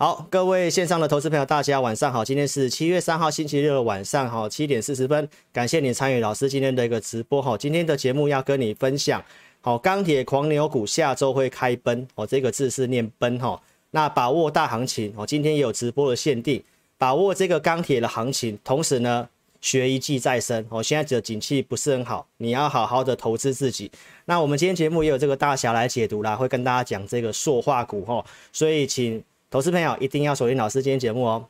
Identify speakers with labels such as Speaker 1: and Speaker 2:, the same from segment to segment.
Speaker 1: 好，各位线上的投资朋友，大家晚上好。今天是七月三号星期六的晚上，好七点四十分。感谢你参与老师今天的一个直播，哈。今天的节目要跟你分享，好，钢铁狂牛股下周会开奔，哦，这个字是念奔，哈。那把握大行情，哦，今天也有直播的限定，把握这个钢铁的行情，同时呢，学一技在身，哦，现在的景气不是很好，你要好好的投资自己。那我们今天节目也有这个大侠来解读啦，会跟大家讲这个塑化股，哈，所以请。投资朋友一定要锁定老师今天节目哦。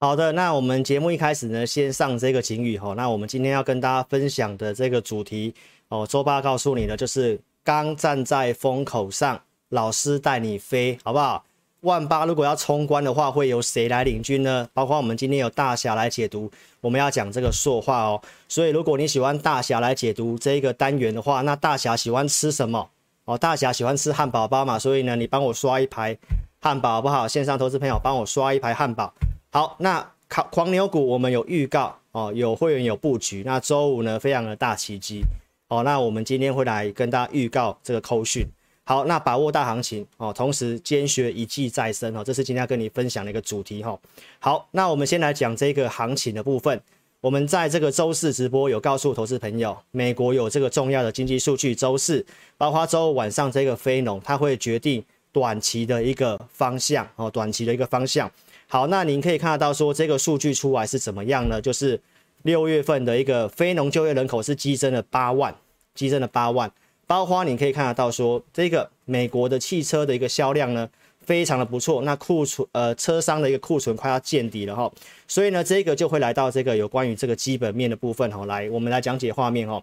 Speaker 1: 好的，那我们节目一开始呢，先上这个警语哈。那我们今天要跟大家分享的这个主题哦，周八告诉你的就是。刚站在风口上，老师带你飞，好不好？万八如果要冲关的话，会由谁来领军呢？包括我们今天有大侠来解读，我们要讲这个塑化哦。所以如果你喜欢大侠来解读这一个单元的话，那大侠喜欢吃什么？哦，大侠喜欢吃汉堡包嘛，所以呢，你帮我刷一排汉堡好不好？线上投资朋友帮我刷一排汉堡。好，那狂狂牛股我们有预告哦，有会员有布局。那周五呢，非常的大奇迹。哦，那我们今天会来跟大家预告这个扣讯。好，那把握大行情哦，同时兼学一技在身哦，这是今天要跟你分享的一个主题哈。好，那我们先来讲这个行情的部分。我们在这个周四直播有告诉投资朋友，美国有这个重要的经济数据，周四包括周五晚上这个非农，它会决定短期的一个方向哦，短期的一个方向。好，那您可以看得到说这个数据出来是怎么样呢？就是。六月份的一个非农就业人口是激增了八万，激增了八万。包括你可以看得到说，这个美国的汽车的一个销量呢，非常的不错。那库存呃车商的一个库存快要见底了哈，所以呢，这个就会来到这个有关于这个基本面的部分哈。来，我们来讲解画面哈。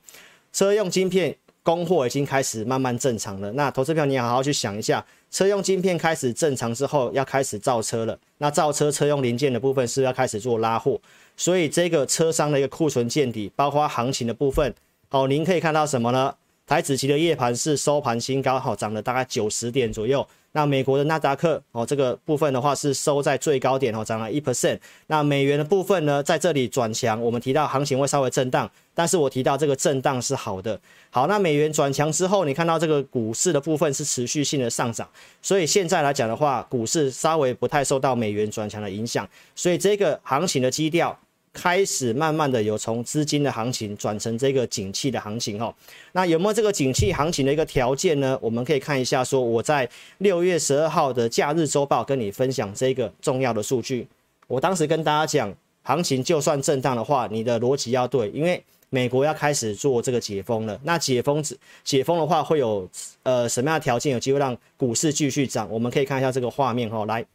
Speaker 1: 车用晶片供货已经开始慢慢正常了。那投资票你好好去想一下，车用晶片开始正常之后，要开始造车了。那造车车用零件的部分是要开始做拉货。所以这个车商的一个库存见底，包括行情的部分，好，您可以看到什么呢？台指期的夜盘是收盘新高，好，涨了大概九十点左右。那美国的纳达克哦，这个部分的话是收在最高点哦，涨了一 percent。那美元的部分呢，在这里转强，我们提到行情会稍微震荡，但是我提到这个震荡是好的。好，那美元转强之后，你看到这个股市的部分是持续性的上涨，所以现在来讲的话，股市稍微不太受到美元转强的影响，所以这个行情的基调。开始慢慢的有从资金的行情转成这个景气的行情哦，那有没有这个景气行情的一个条件呢？我们可以看一下，说我在六月十二号的假日周报跟你分享这个重要的数据。我当时跟大家讲，行情就算震荡的话，你的逻辑要对，因为美国要开始做这个解封了。那解封解封的话，会有呃什么样的条件有机会让股市继续涨？我们可以看一下这个画面哈，来，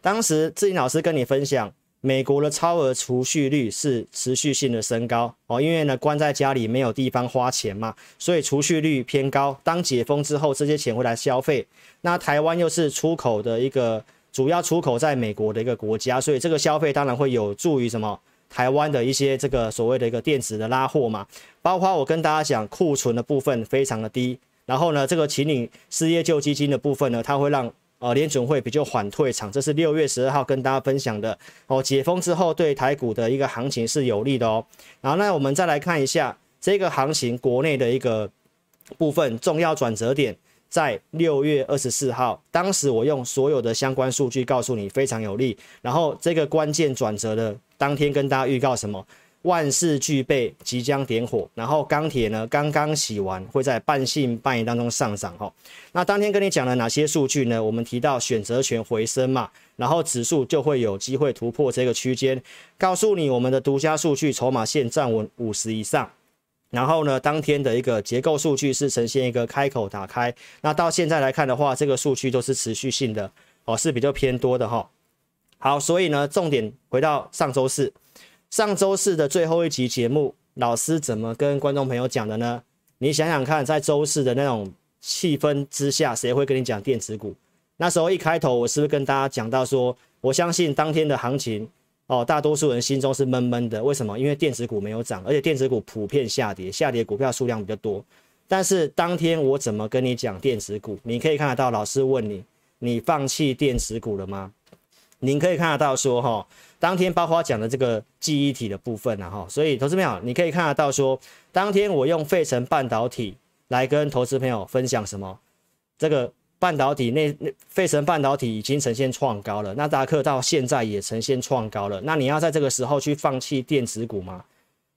Speaker 1: 当时志霖老师跟你分享。美国的超额储蓄率是持续性的升高哦，因为呢关在家里没有地方花钱嘛，所以储蓄率偏高。当解封之后，这些钱会来消费。那台湾又是出口的一个主要出口在美国的一个国家，所以这个消费当然会有助于什么？台湾的一些这个所谓的一个电子的拉货嘛。包括我跟大家讲库存的部分非常的低，然后呢这个请领失业救济金的部分呢，它会让。呃，联准会比较缓退场，这是六月十二号跟大家分享的哦。解封之后对台股的一个行情是有利的哦。然后那我们再来看一下这个行情国内的一个部分重要转折点，在六月二十四号，当时我用所有的相关数据告诉你非常有利。然后这个关键转折的当天跟大家预告什么？万事俱备，即将点火。然后钢铁呢，刚刚洗完，会在半信半疑当中上涨哈。那当天跟你讲了哪些数据呢？我们提到选择权回升嘛，然后指数就会有机会突破这个区间。告诉你我们的独家数据，筹码线站稳五十以上。然后呢，当天的一个结构数据是呈现一个开口打开。那到现在来看的话，这个数据都是持续性的哦，是比较偏多的哈。好，所以呢，重点回到上周四。上周四的最后一集节目，老师怎么跟观众朋友讲的呢？你想想看，在周四的那种气氛之下，谁会跟你讲电子股？那时候一开头，我是不是跟大家讲到说，我相信当天的行情哦，大多数人心中是闷闷的。为什么？因为电子股没有涨，而且电子股普遍下跌，下跌股票数量比较多。但是当天我怎么跟你讲电子股？你可以看得到，老师问你，你放弃电子股了吗？您可以看得到说哈，当天包括讲的这个记忆体的部分啊哈，所以投资朋友你可以看得到说，当天我用费城半导体来跟投资朋友分享什么？这个半导体那那费城半导体已经呈现创高了，纳达克到现在也呈现创高了，那你要在这个时候去放弃电子股吗？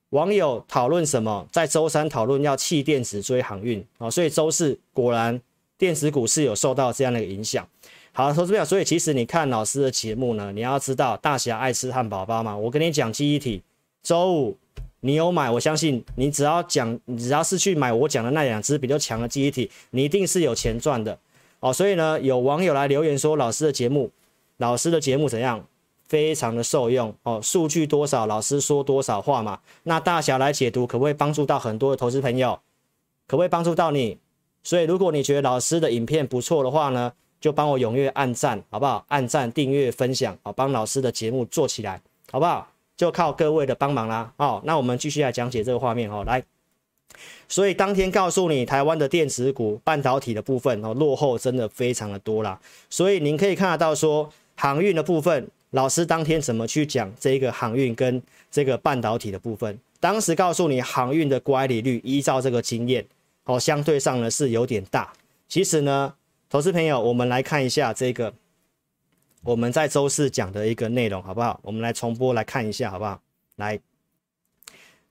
Speaker 1: 网友讨论什么？在周三讨论要弃电子追航运啊，所以周四果然电子股是有受到这样的影响。好，投资票，所以其实你看老师的节目呢，你要知道大侠爱吃汉堡包嘛。我跟你讲记忆体，周五你有买，我相信你只要讲，你只要是去买我讲的那两只比较强的记忆体，你一定是有钱赚的哦。所以呢，有网友来留言说，老师的节目，老师的节目怎样？非常的受用哦。数据多少，老师说多少话嘛。那大侠来解读，可不可以帮助到很多的投资朋友？可不可以帮助到你？所以如果你觉得老师的影片不错的话呢，就帮我踊跃按赞，好不好？按赞、订阅、分享，好，帮老师的节目做起来，好不好？就靠各位的帮忙啦。好，那我们继续来讲解这个画面哦。来，所以当天告诉你，台湾的电子股、半导体的部分哦，落后真的非常的多啦。所以您可以看得到说，航运的部分，老师当天怎么去讲这个航运跟这个半导体的部分？当时告诉你，航运的乖离率依照这个经验哦，相对上呢是有点大。其实呢。投资朋友，我们来看一下这个我们在周四讲的一个内容，好不好？我们来重播来看一下，好不好？来，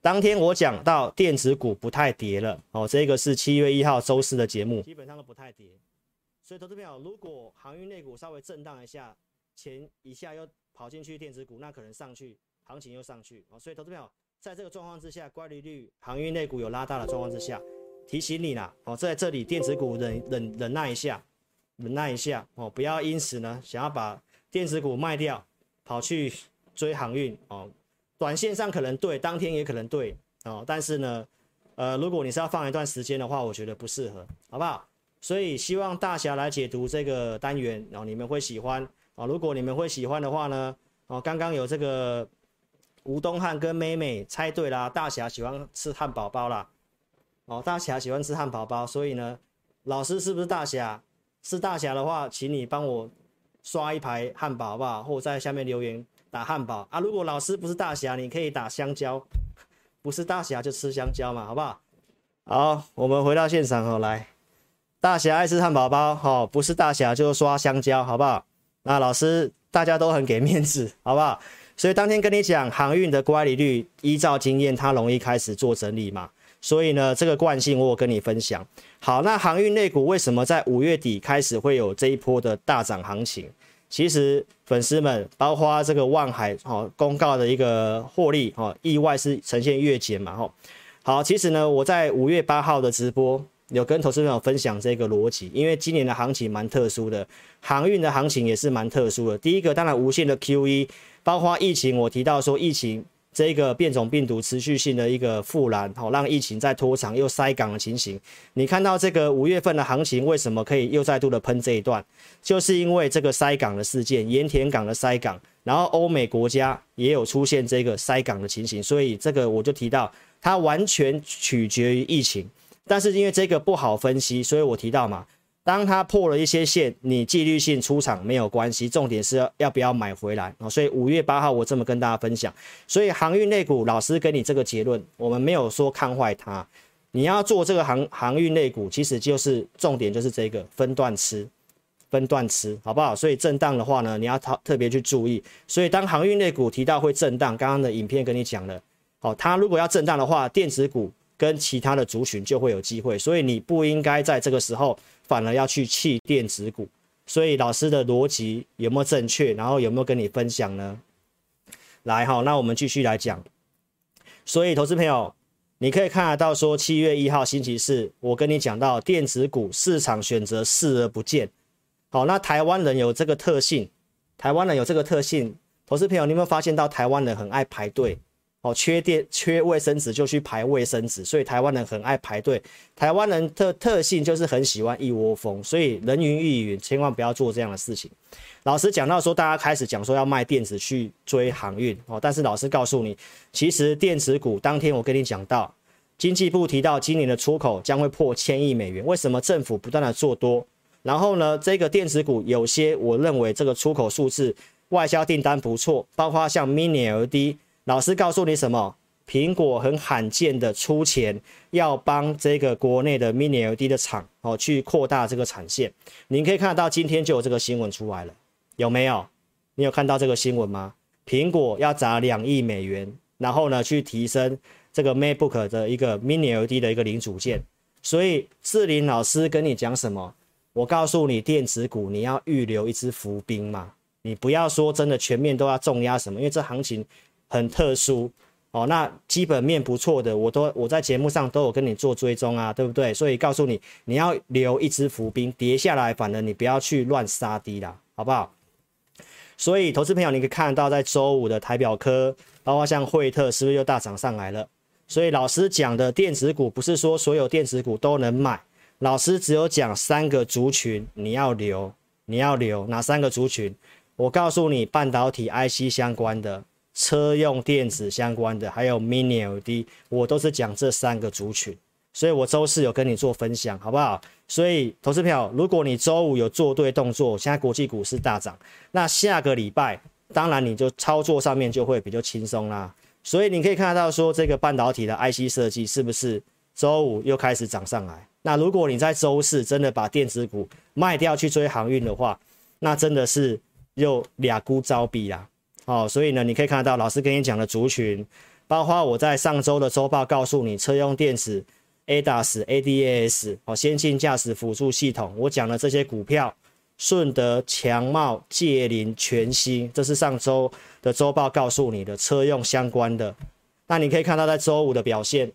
Speaker 1: 当天我讲到电子股不太跌了，哦，这个是七月一号周四的节目，基本上都不太跌。所以投资朋友，如果航运类股稍微震荡一下，前一下又跑进去电子股，那可能上去行情又上去，哦，所以投资朋友在这个状况之下，乖离率航运类股有拉大的状况之下，提醒你啦，哦，在这里电子股忍忍忍耐一下。忍耐一下哦，不要因此呢想要把电子股卖掉，跑去追航运哦。短线上可能对，当天也可能对哦。但是呢，呃，如果你是要放一段时间的话，我觉得不适合，好不好？所以希望大侠来解读这个单元，然后你们会喜欢哦。如果你们会喜欢的话呢，哦，刚刚有这个吴东汉跟妹妹猜对啦，大侠喜欢吃汉堡包啦，哦，大侠喜欢吃汉堡包，所以呢，老师是不是大侠？是大侠的话，请你帮我刷一排汉堡，好不好？或者在下面留言打汉堡啊。如果老师不是大侠，你可以打香蕉，不是大侠就吃香蕉嘛，好不好？好，我们回到现场哦，来，大侠爱吃汉堡包，好，不是大侠就刷香蕉，好不好？那老师大家都很给面子，好不好？所以当天跟你讲航运的乖离率，依照经验，它容易开始做整理嘛。所以呢，这个惯性我有跟你分享。好，那航运类股为什么在五月底开始会有这一波的大涨行情？其实粉丝们，包括这个万海哦公告的一个获利哦，意外是呈现月减嘛吼。好，其实呢，我在五月八号的直播有跟投资朋友分享这个逻辑，因为今年的行情蛮特殊的，航运的行情也是蛮特殊的。第一个当然无限的 QE，包括疫情，我提到说疫情。这个变种病毒持续性的一个复燃，好让疫情再拖长又塞港的情形。你看到这个五月份的行情为什么可以又再度的喷这一段？就是因为这个塞港的事件，盐田港的塞港，然后欧美国家也有出现这个塞港的情形，所以这个我就提到它完全取决于疫情。但是因为这个不好分析，所以我提到嘛。当它破了一些线，你纪律性出场没有关系，重点是要要不要买回来啊。所以五月八号我这么跟大家分享，所以航运类股老师给你这个结论，我们没有说看坏它。你要做这个航航运类股，其实就是重点就是这个分段吃，分段吃，好不好？所以震荡的话呢，你要特特别去注意。所以当航运类股提到会震荡，刚刚的影片跟你讲了，好，它如果要震荡的话，电子股跟其他的族群就会有机会，所以你不应该在这个时候。反而要去弃电子股，所以老师的逻辑有没有正确？然后有没有跟你分享呢？来哈，那我们继续来讲。所以投资朋友，你可以看得到说，七月一号星期四，我跟你讲到电子股市场选择视而不见。好，那台湾人有这个特性，台湾人有这个特性。投资朋友，你有没有发现到台湾人很爱排队？哦，缺电缺卫生纸就去排卫生纸，所以台湾人很爱排队。台湾人特特性就是很喜欢一窝蜂，所以人云亦云，千万不要做这样的事情。老师讲到说，大家开始讲说要卖电子去追航运哦，但是老师告诉你，其实电子股当天我跟你讲到，经济部提到今年的出口将会破千亿美元，为什么政府不断的做多？然后呢，这个电子股有些我认为这个出口数字外销订单不错，包括像 Mini LED，老师告诉你什么？苹果很罕见的出钱要帮这个国内的 Mini LED 的厂哦去扩大这个产线，您可以看到今天就有这个新闻出来了，有没有？你有看到这个新闻吗？苹果要砸两亿美元，然后呢去提升。这个 MacBook 的一个 Mini LED 的一个零组件，所以志霖老师跟你讲什么？我告诉你，电子股你要预留一支伏兵嘛，你不要说真的全面都要重压什么，因为这行情很特殊哦。那基本面不错的，我都我在节目上都有跟你做追踪啊，对不对？所以告诉你，你要留一支伏兵，跌下来反正你不要去乱杀低啦，好不好？所以投资朋友，你可以看到在周五的台表科，包括像惠特，是不是又大涨上来了？所以老师讲的电子股不是说所有电子股都能买，老师只有讲三个族群你要留，你要留哪三个族群？我告诉你，半导体 IC 相关的、车用电子相关的，还有 Mini LED，我都是讲这三个族群。所以我周四有跟你做分享，好不好？所以投资票，如果你周五有做对动作，现在国际股市大涨，那下个礼拜当然你就操作上面就会比较轻松啦。所以你可以看得到，说这个半导体的 IC 设计是不是周五又开始涨上来？那如果你在周四真的把电子股卖掉去追航运的话，那真的是又俩孤招比啦。哦，所以呢，你可以看得到老师跟你讲的族群，包括我在上周的周报告诉你，车用电子、ADAS、ADAS 哦，先进驾驶辅助系统，我讲的这些股票。顺德、强茂、界林、全新，这是上周的周报告诉你的车用相关的。那你可以看到在周五的表现，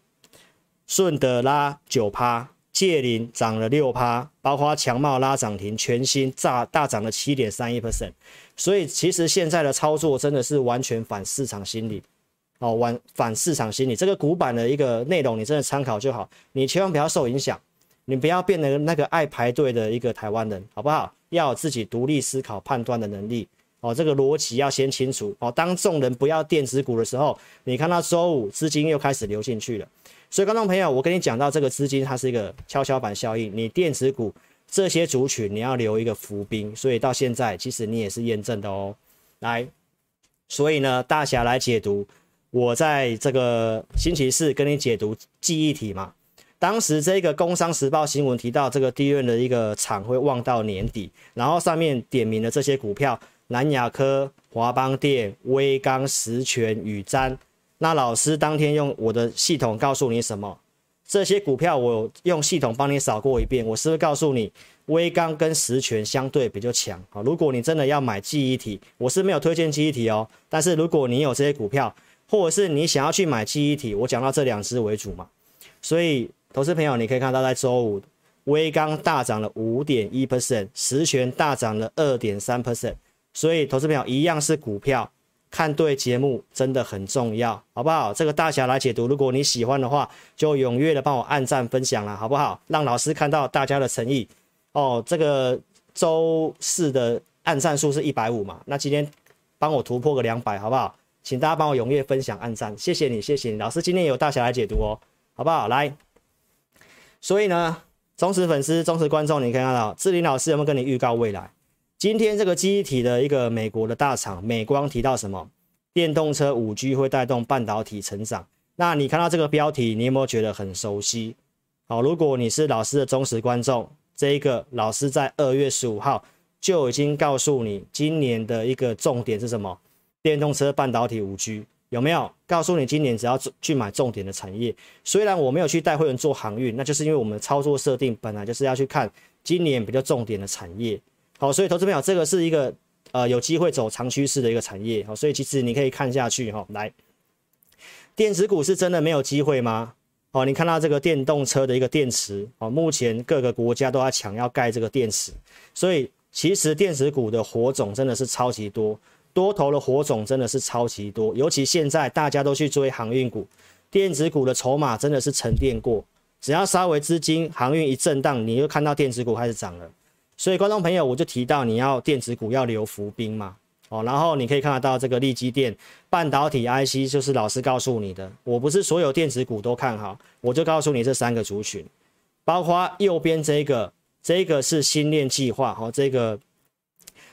Speaker 1: 顺德拉九趴，界林涨了六趴，包括强茂拉涨停，全新炸大涨了七点三一 percent。所以其实现在的操作真的是完全反市场心理哦，完反市场心理。这个股板的一个内容你真的参考就好，你千万不要受影响，你不要变成那个爱排队的一个台湾人，好不好？要有自己独立思考判断的能力哦，这个逻辑要先清楚哦。当众人不要电子股的时候，你看到周五资金又开始流进去了。所以观众朋友，我跟你讲到这个资金，它是一个跷跷板效应。你电子股这些族群，你要留一个伏兵。所以到现在，其实你也是验证的哦。来，所以呢，大侠来解读，我在这个星期四跟你解读记忆体嘛。当时这个《工商时报》新闻提到这个 DRAM 的一个厂会旺到年底，然后上面点名的这些股票：南亚科、华邦电、威刚、十銓、宇瞻。那老师当天用我的系统告诉你什么？这些股票我用系统帮你扫过一遍，我是不是告诉你威刚跟十銓相对比较强？啊，如果你真的要买记忆体，我是没有推荐记忆体哦。但是如果你有这些股票，或者是你想要去买记忆体，我讲到这两只为主嘛，所以。投资朋友，你可以看到，在周五，威刚大涨了五点一 percent，十銓大涨了二点三 percent。所以，投资朋友一样是股票，看对节目真的很重要，好不好？这个大侠来解读，如果你喜欢的话，就踊跃的帮我按赞分享了，好不好？让老师看到大家的诚意哦。这个周四的按赞数是一百五嘛？那今天帮我突破个两百，好不好？请大家帮我踊跃分享按赞，谢谢你，谢谢你。老师今天有大侠来解读哦，好不好？来。所以呢，忠实粉丝、忠实观众，你可以看到志霖老师有没有跟你预告未来？今天这个记忆体的一个美国的大厂美光提到什么？电动车五 G 会带动半导体成长。那你看到这个标题，你有没有觉得很熟悉？好，如果你是老师的忠实观众，这一个老师在二月十五号就已经告诉你，今年的一个重点是什么？电动车、半导体、五 G。有没有告诉你，今年只要去买重点的产业？虽然我没有去带会员做航运，那就是因为我们操作设定本来就是要去看今年比较重点的产业。好，所以投资朋友，这个是一个呃有机会走长趋势的一个产业。好，所以其实你可以看下去哈。来，电子股是真的没有机会吗？好，你看到这个电动车的一个电池，好，目前各个国家都在抢要盖这个电池，所以其实电子股的火种真的是超级多。多头的火种真的是超级多，尤其现在大家都去追航运股，电子股的筹码真的是沉淀过，只要稍微资金航运一震荡，你就看到电子股开始涨了。所以观众朋友，我就提到你要电子股要留伏兵嘛，哦，然后你可以看得到这个利基电半导体 IC，就是老师告诉你的，我不是所有电子股都看好，我就告诉你这三个族群，包括右边这个，这个是星链计划，哦，这个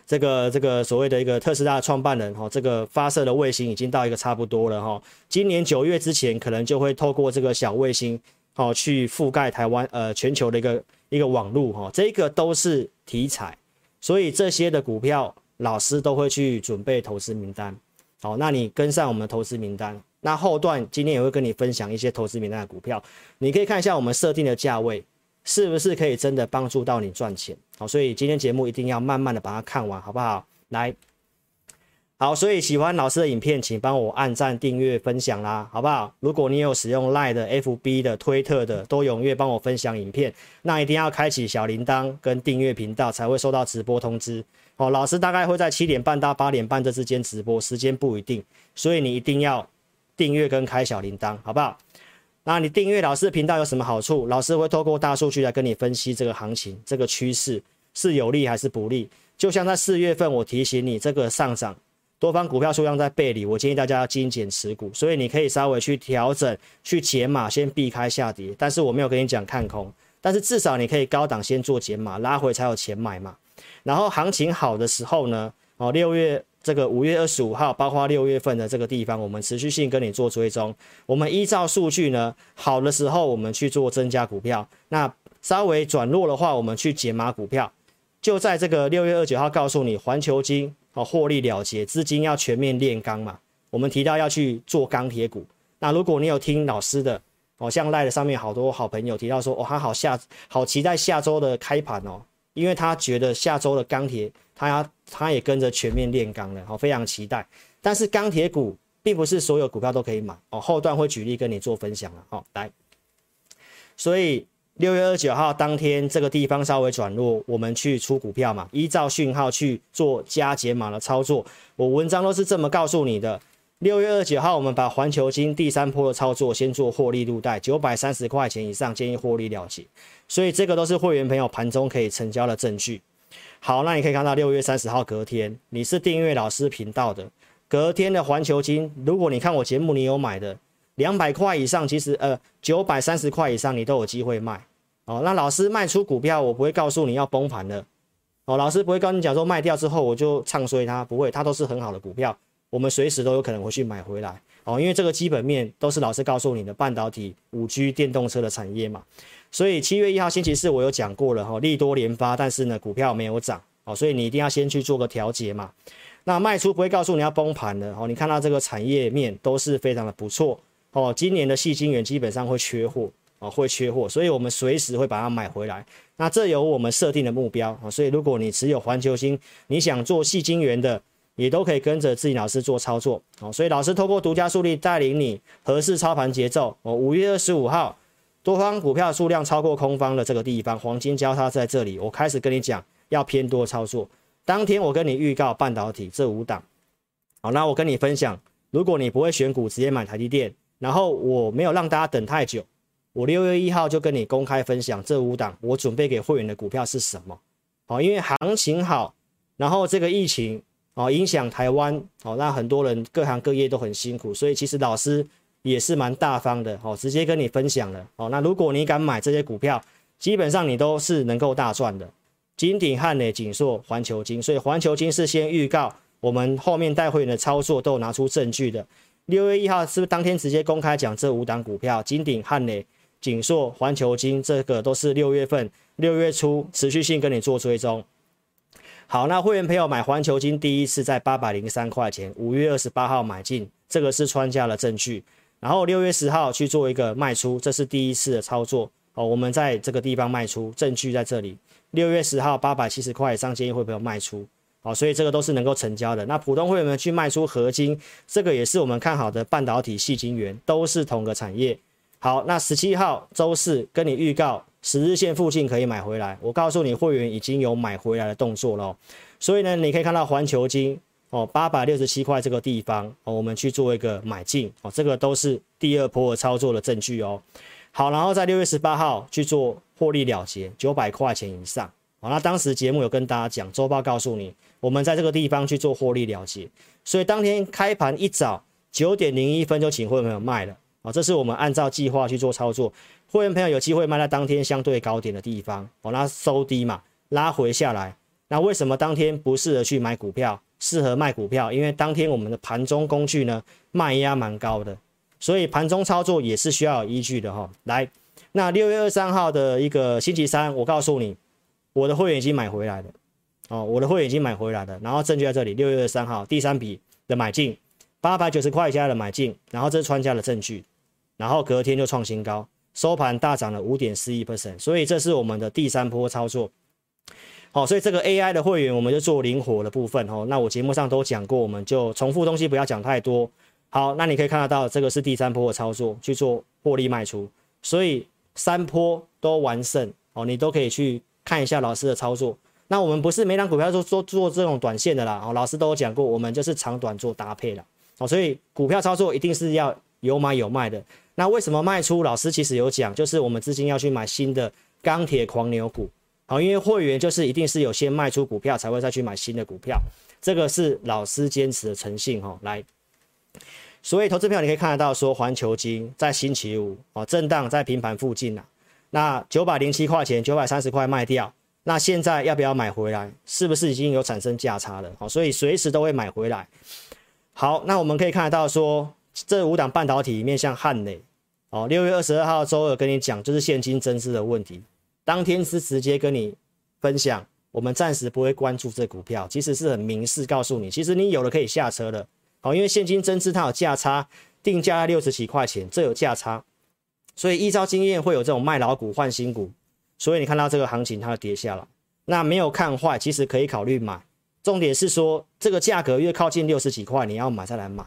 Speaker 1: 这个这个所谓的一个特斯拉的创办人，哦，这个发射的卫星已经到一个差不多了，哈，今年九月之前可能就会透过这个小卫星，哦，去覆盖台湾，呃，全球的一个一个网络，哈，这个都是题材。所以这些的股票，老师都会去准备投资名单。好，那你跟上我们的投资名单。那后段今天也会跟你分享一些投资名单的股票，你可以看一下我们设定的价位，是不是可以真的帮助到你赚钱？好，所以今天节目一定要慢慢的把它看完，好不好？来。好，所以喜欢老师的影片，请帮我按赞、订阅、分享啦，好不好？如果你有使用 Line 的、FB 的、推特的，都踊跃帮我分享影片。那一定要开启小铃铛跟订阅频道，才会收到直播通知。哦，老师大概会在七点半到八点半这之间直播，时间不一定，所以你一定要订阅跟开小铃铛，好不好？那你订阅老师的频道有什么好处？老师会透过大数据来跟你分析这个行情、这个趋势是有利还是不利。就像在四月份，我提醒你这个上涨。多方股票数量在背离，我建议大家要精简持股，所以你可以稍微去调整、去减码，先避开下跌。但是我没有跟你讲看空，但是至少你可以高档先做减码，拉回才有钱买嘛。然后行情好的时候呢，哦，六月这个五月二十五号，包括六月份的这个地方，我们持续性跟你做追踪。我们依照数据呢，好的时候我们去做增加股票，那稍微转弱的话，我们去减码股票。就在这个六月二十九号，告诉你环球金。哦，获利了结，资金要全面炼钢嘛。我们提到要去做钢铁股，那如果你有听老师的，哦，像赖的上面好多好朋友提到说，哦，他好下好期待下周的开盘哦，因为他觉得下周的钢铁，他他也跟着全面炼钢了，哦，非常期待。但是钢铁股并不是所有股票都可以买哦，后段会举例跟你做分享了，哦，来，所以。六月二十九号当天，这个地方稍微转弱，我们去出股票嘛，依照讯号去做加减码的操作。我文章都是这么告诉你的。六月二十九号，我们把环球金第三波的操作先做获利入袋，九百三十块钱以上建议获利了结。所以这个都是会员朋友盘中可以成交的证据。好，那你可以看到六月三十号隔天，你是订阅老师频道的，隔天的环球金，如果你看我节目，你有买的。两百块以上，其实呃九百三十块以上，你都有机会卖哦。那老师卖出股票，我不会告诉你要崩盘了哦。老师不会跟你讲说卖掉之后我就唱衰它，不会，它都是很好的股票，我们随时都有可能会去买回来哦。因为这个基本面都是老师告诉你的，半导体、五 G、电动车的产业嘛。所以七月一号星期四我有讲过了哈，利多连发，但是呢股票没有涨哦，所以你一定要先去做个调节嘛。那卖出不会告诉你要崩盘了哦。你看到这个产业面都是非常的不错。哦，今年的细晶圆基本上会缺货哦，会缺货，所以我们随时会把它买回来。那这有我们设定的目标啊，所以如果你持有环球星，你想做细晶圆的，也都可以跟着自己老师做操作哦。所以老师透过独家树立带领你合适操盘节奏哦。五月二十五号，多方股票数量超过空方的这个地方，黄金交叉在这里，我开始跟你讲要偏多操作。当天我跟你预告半导体这五档，好，那我跟你分享，如果你不会选股，直接买台积电。然后我没有让大家等太久，我六月一号就跟你公开分享这五档我准备给会员的股票是什么？哦，因为行情好，然后这个疫情哦影响台湾哦，那很多人各行各业都很辛苦，所以其实老师也是蛮大方的哦，直接跟你分享了哦。那如果你敢买这些股票，基本上你都是能够大赚的。金鼎、汉磊、锦硕、环球金，所以环球金是先预告，我们后面带会员的操作都有拿出证据的。六月一号是不是当天直接公开讲这五档股票？金鼎、汉磊、景硕、环球金，这个都是六月份六月初持续性跟你做追踪。好，那会员朋友买环球金第一次在八百零三块钱，五月二十八号买进，这个是穿价的证据。然后六月十号去做一个卖出，这是第一次的操作。哦，我们在这个地方卖出，证据在这里。六月十号八百七十块上建议会朋友卖出。好，所以这个都是能够成交的。那普通会员们去卖出合金，这个也是我们看好的半导体矽晶圆，都是同个产业。好，那十七号周四跟你预告十日线附近可以买回来，我告诉你会员已经有买回来的动作了。所以呢，你可以看到环球金哦，八百六十七块这个地方哦，我们去做一个买进哦，这个都是第二波的操作的证据哦。好，然后在六月十八号去做获利了结，九百块钱以上。好，那当时节目有跟大家讲，周报告诉你，我们在这个地方去做获利了结，所以当天开盘一早九点零一分就请会员朋友卖了，啊，这是我们按照计划去做操作，会员朋友有机会卖在当天相对高点的地方，哦，那收低嘛，拉回下来，那为什么当天不适合去买股票，适合卖股票？因为当天我们的盘中工具呢，卖压蛮高的，所以盘中操作也是需要有依据的哈。来，那六月二三号的一个星期三，我告诉你。我的会员已经买回来了，哦，我的会员已经买回来了，然后证据在这里，六月二三号第三笔的买进，八百九十块以下的买进，然后这是穿价的证据，然后隔天就创新高，收盘大涨了五点四一 percent，所以这是我们的第三波操作，好，所以这个 AI 的会员我们就做灵活的部分。哦，那我节目上都讲过，我们就重复东西不要讲太多，好，那你可以看得到这个是第三波的操作去做获利卖出，所以三波都完胜。哦，你都可以去。看一下老师的操作，那我们不是每档股票都做做这种短线的啦，哦，老师都有讲过，我们就是长短做搭配了，哦，所以股票操作一定是要有买有卖的。那为什么卖出？老师其实有讲，就是我们资金要去买新的钢铁狂牛股，好，因为会员就是一定是有先卖出股票才会再去买新的股票，这个是老师坚持的诚信哈。来，所以投资票你可以看得到，说环球金在星期五哦震荡在平盘附近了。那九百零七块钱，九百三十块卖掉，那现在要不要买回来？是不是已经有产生价差了？好，所以随时都会买回来。好，那我们可以看得到说，这五档半导体里面像汉磊，哦，六月二十二号周二跟你讲，就是现金增资的问题，当天是直接跟你分享，我们暂时不会关注这股票，其实是很明示告诉你，其实你有了可以下车了。好，因为现金增资它有价差，定价在六十几块钱，这有价差。所以依照经验会有这种卖老股换新股，所以你看到这个行情它跌下了，那没有看坏，其实可以考虑买。重点是说这个价格越靠近六十几块，你要买再来买。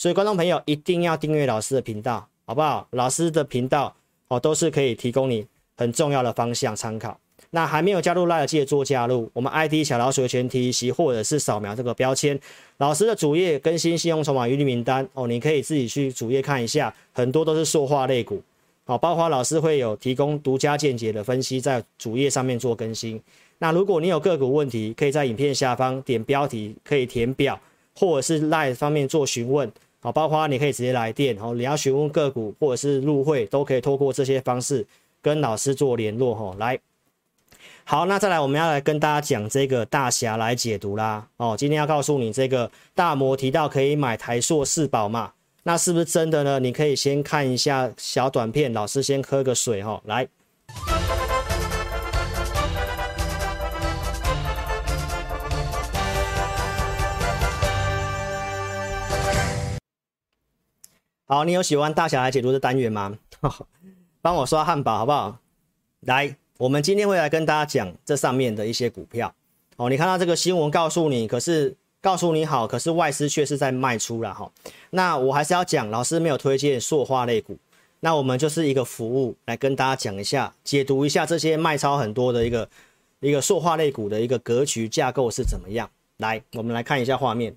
Speaker 1: 所以观众朋友一定要订阅老师的频道，好不好？老师的频道哦都是可以提供你很重要的方向参考。那还没有加入 LINE 记得做加入，我们 ID 小老鼠的全体息或者是扫描这个标签，老师的主页更新信用筹码余率名单哦，你可以自己去主页看一下，很多都是塑化类股。好，包括老师会有提供独家见解的分析，在主页上面做更新。那如果你有个股问题，可以在影片下方点标题，可以填表，或者是 LINE 方面做询问。好，包括你可以直接来电，好，你要询问个股或者是入会，都可以透过这些方式跟老师做联络。哈，来，好，那再来我们要来跟大家讲这个大侠来解读啦。哦，今天要告诉你这个大摩提到可以买台硕四宝嘛。那是不是真的呢？你可以先看一下小短片，老师先喝个水哈。来，好，你有喜欢大侠来解读的单元吗？帮我刷汉堡好不好？来，我们今天会来跟大家讲这上面的一些股票哦。你看到这个新闻告诉你，可是。告诉你好，可是外资却是在卖出了哈。那我还是要讲，老师没有推荐塑化类股，那我们就是一个服务来跟大家讲一下，解读一下这些卖超很多的一个一个塑化类股的一个格局架构是怎么样。来，我们来看一下画面。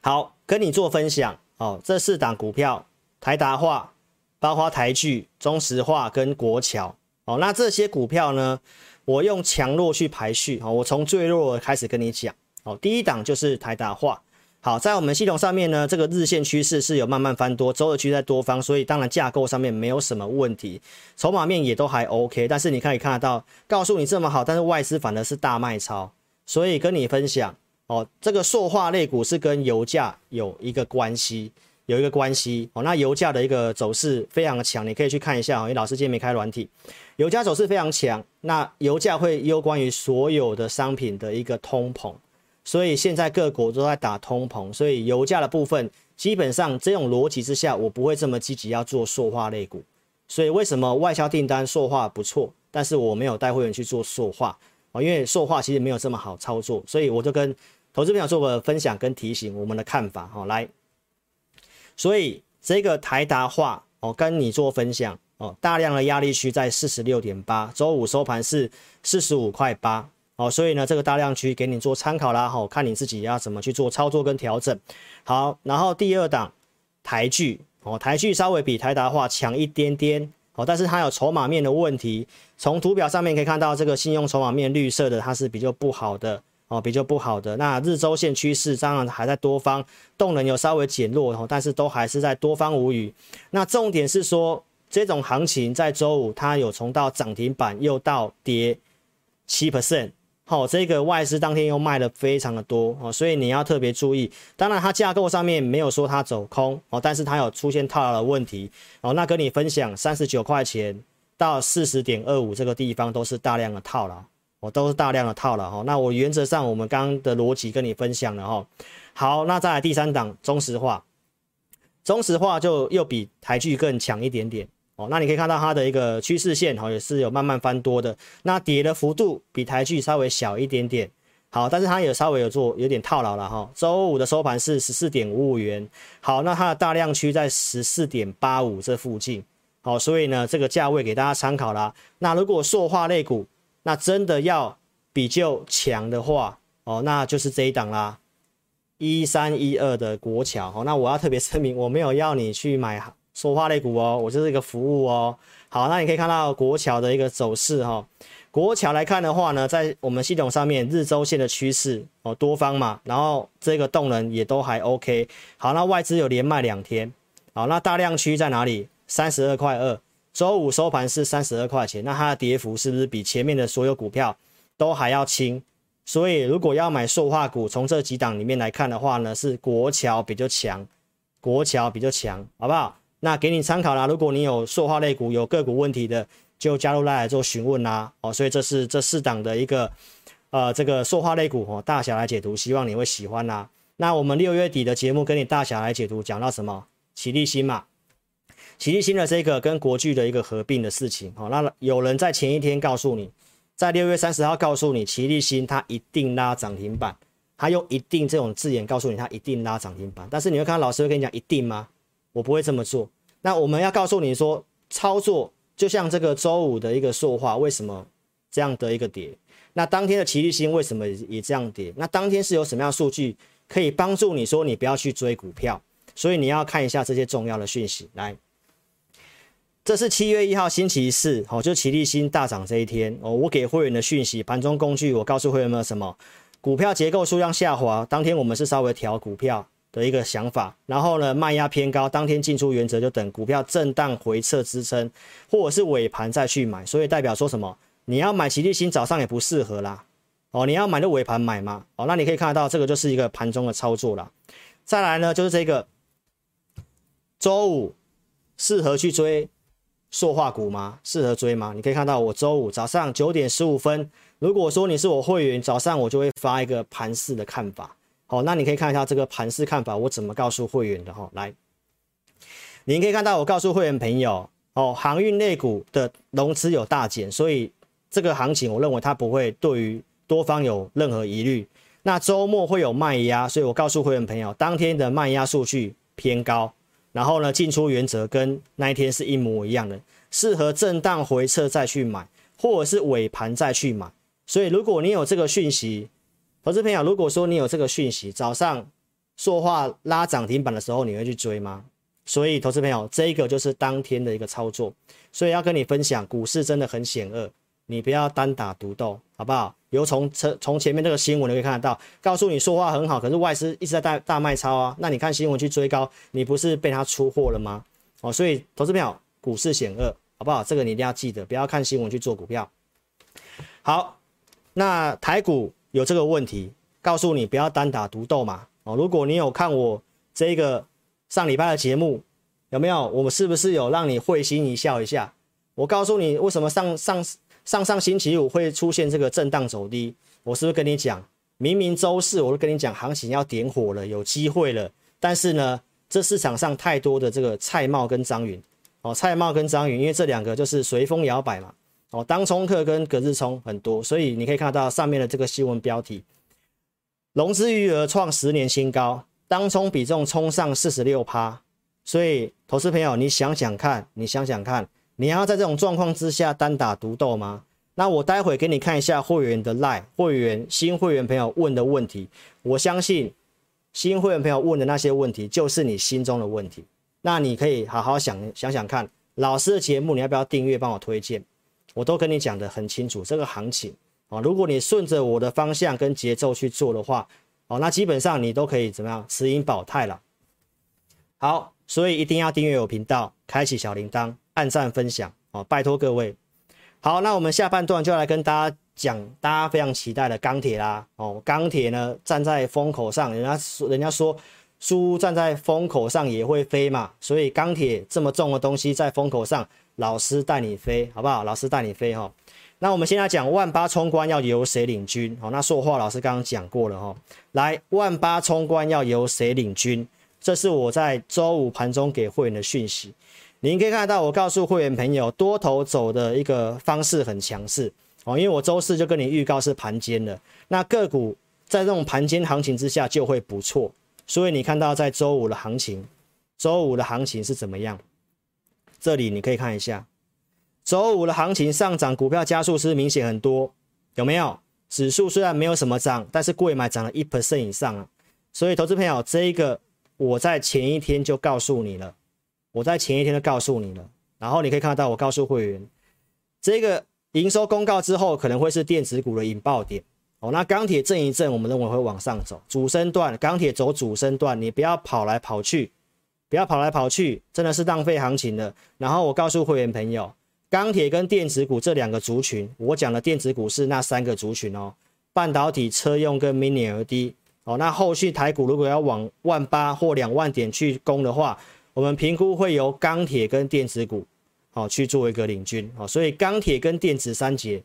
Speaker 1: 好，跟你做分享哦。这四档股票，台达化、包括台聚、中石化跟国桥哦。那这些股票呢，我用强弱去排序哦。我从最弱开始跟你讲。哦，第一档就是台达化。好，在我们系统上面呢，这个日线趋势是有慢慢翻多，周的趋势在多方，所以当然架构上面没有什么问题，筹码面也都还 OK。但是你可以看得到，告诉你这么好，但是外资反而是大卖超，所以跟你分享哦，这个塑化类股是跟油价有一个关系，有一个关系哦。那油价的一个走势非常的强，你可以去看一下哦。因为老师今天没开软体，油价走势非常强，那油价会攸关于所有的商品的一个通膨。所以现在各国都在打通膨，所以油价的部分基本上这种逻辑之下，我不会这么积极要做塑化类股。所以为什么外销订单塑化不错，但是我没有带会员去做塑化啊？因为塑化其实没有这么好操作，所以我就跟投资朋友做个分享跟提醒我们的看法哈。来，所以这个台达化哦，跟你做分享哦，大量的压力区在四十六点八，周五收盘是四十五块八。哦，所以呢，这个大量区给你做参考啦，好，看你自己要怎么去做操作跟调整。好，然后第二档台聚，哦，台聚稍微比台达化强一点点，哦，但是它有筹码面的问题。从图表上面可以看到，这个信用筹码面绿色的，它是比较不好的哦，比较不好的。那日周线趋势当然还在多方，动能有稍微减弱哦，但是都还是在多方无语。那重点是说，这种行情在周五它有从到涨停板又到跌七 percent。好，这个外资当天又卖了非常的多哦，所以你要特别注意。当然，它架构上面没有说它走空哦，但是它有出现套牢的问题哦。那跟你分享，三十九块钱到四十点二五这个地方都是大量的套牢，我，都是大量的套牢哈。那我原则上我们刚刚的逻辑跟你分享了哈。好，那再来第三档中石化，中石化就又比台剧更强一点点。哦，那你可以看到它的一个趋势线，哈，也是有慢慢翻多的。那跌的幅度比台剧稍微小一点点，好，但是它也稍微有做有点套牢了，哈。周五的收盘是十四点五五元，好，那它的大量区在十四点八五这附近，好，所以呢，这个价位给大家参考啦。那如果塑化类股，那真的要比较强的话，哦，那就是这一档啦，一三一二的国桥，哦，那我要特别声明，我没有要你去买。说话类股哦，我就是一个服务哦。好，那你可以看到国桥的一个走势哈、哦。国桥来看的话呢，在我们系统上面日周线的趋势哦，多方嘛，然后这个动能也都还 OK。好，那外资有连卖两天。好，那大量区在哪里？三十二块二，周五收盘是三十二块钱。那它的跌幅是不是比前面的所有股票都还要轻？所以如果要买塑化股，从这几档里面来看的话呢，是国桥比较强，国桥比较强，好不好？那给你参考啦，如果你有塑化类股有个股问题的，就加入来做询问啦。哦，所以这是这四档的一个呃这个塑化类股哦，大侠来解读，希望你会喜欢啦。那我们六月底的节目跟你大侠来解读，讲到什么？奇力新嘛，奇力新的这个跟国巨的一个合并的事情。哦，那有人在前一天告诉你，在六月三十号告诉你，奇力新它一定拉涨停板，他用一定这种字眼告诉你，它一定拉涨停板。但是你会看到老师会跟你讲一定吗？我不会这么做。那我们要告诉你说，操作就像这个周五的一个塑化，为什么这样的一个跌？那当天的奇力新为什么也这样跌？那当天是有什么样的数据可以帮助你说你不要去追股票？所以你要看一下这些重要的讯息。来，这是七月一号星期四，哦，就奇力新大涨这一天哦。我给会员的讯息，盘中工具，我告诉会员们什么？股票结构数量下滑，当天我们是稍微调股票。的一个想法，然后呢，卖压偏高，当天进出原则就等股票震荡回撤支撑，或者是尾盘再去买，所以代表说什么？你要买奇力新早上也不适合啦，哦，你要买就尾盘买嘛，哦，那你可以看得到这个就是一个盘中的操作啦。再来呢，就是这个周五适合去追塑化股吗？适合追吗？你可以看到我周五早上九点十五分，如果说你是我会员，早上我就会发一个盘势的看法。好，那你可以看一下这个盘势看法，我怎么告诉会员的哈？来，你可以看到我告诉会员朋友，哦，航运类股的融资有大减，所以这个行情我认为它不会对于多方有任何疑虑。那周末会有卖压，所以我告诉会员朋友，当天的卖压数据偏高，然后呢，进出原则跟那一天是一模一样的，适合震荡回撤再去买，或者是尾盘再去买。所以如果你有这个讯息，投资朋友，如果说你有这个讯息，早上说话拉涨停板的时候，你会去追吗？所以，投资朋友，这一个就是当天的一个操作，所以要跟你分享，股市真的很险恶，你不要单打独斗，好不好？由从车从前面这个新闻你可以看得到，告诉你说话很好，可是外资一直在大大卖超啊，那你看新闻去追高，你不是被他出货了吗？哦，所以投资朋友，股市险恶，好不好？这个你一定要记得，不要看新闻去做股票。好，那台股。有这个问题，告诉你不要单打独斗嘛。哦，如果你有看我这个上礼拜的节目，有没有？我们是不是有让你会心一笑一下？我告诉你为什么上上上上星期五会出现这个震荡走低？我是不是跟你讲，明明周四我都跟你讲行情要点火了，有机会了。但是呢，这市场上太多的这个蔡瑁跟张云，哦，蔡瑁跟张云，因为这两个就是随风摇摆嘛。哦，当冲客跟隔日冲很多，所以你可以看到上面的这个新闻标题：融资余额创十年新高，当冲比重冲上四十六趴。所以，投资朋友，你想想看，你想想看，你要在这种状况之下单打独斗吗？那我待会给你看一下会员的 lie 会员新会员朋友问的问题，我相信新会员朋友问的那些问题就是你心中的问题。那你可以好好想想想看。老师的节目你要不要订阅帮我推荐？我都跟你讲得很清楚，这个行情啊，如果你顺着我的方向跟节奏去做的话，哦，那基本上你都可以怎么样持盈保泰了。好，所以一定要订阅我频道，开启小铃铛，按赞分享哦，拜托各位。好，那我们下半段就来跟大家讲，大家非常期待的钢铁啦。哦，钢铁呢站在风口上，人家说人家说猪站在风口上也会飞嘛，所以钢铁这么重的东西在风口上。老师带你飞，好不好？老师带你飞哈。那我们现在讲万八冲关要由谁领军？好，那说话老师刚刚讲过了哈。来，万八冲关要由谁领军？这是我在周五盘中给会员的讯息。您可以看到，我告诉会员朋友，多头走的一个方式很强势哦。因为我周四就跟你预告是盘间的，那个股在这种盘间行情之下就会不错。所以你看到在周五的行情，周五的行情是怎么样？这里你可以看一下，周五的行情上涨，股票加速是明显很多，有没有？指数虽然没有什么涨，但是贵买涨了一 percent 以上啊。所以，投资朋友，这一个我在前一天就告诉你了，我在前一天就告诉你了。然后你可以看到，我告诉会员，这个营收公告之后可能会是电子股的引爆点哦。那钢铁震一震，我们认为会往上走，主升段，钢铁走主升段，你不要跑来跑去。不要跑来跑去，真的是浪费行情了。然后我告诉会员朋友，钢铁跟电子股这两个族群，我讲的电子股是那三个族群哦，半导体、车用跟 Mini LED 哦。那后续台股如果要往万八或两万点去攻的话，我们评估会由钢铁跟电子股哦去做一个领军哦。所以钢铁跟电子三节，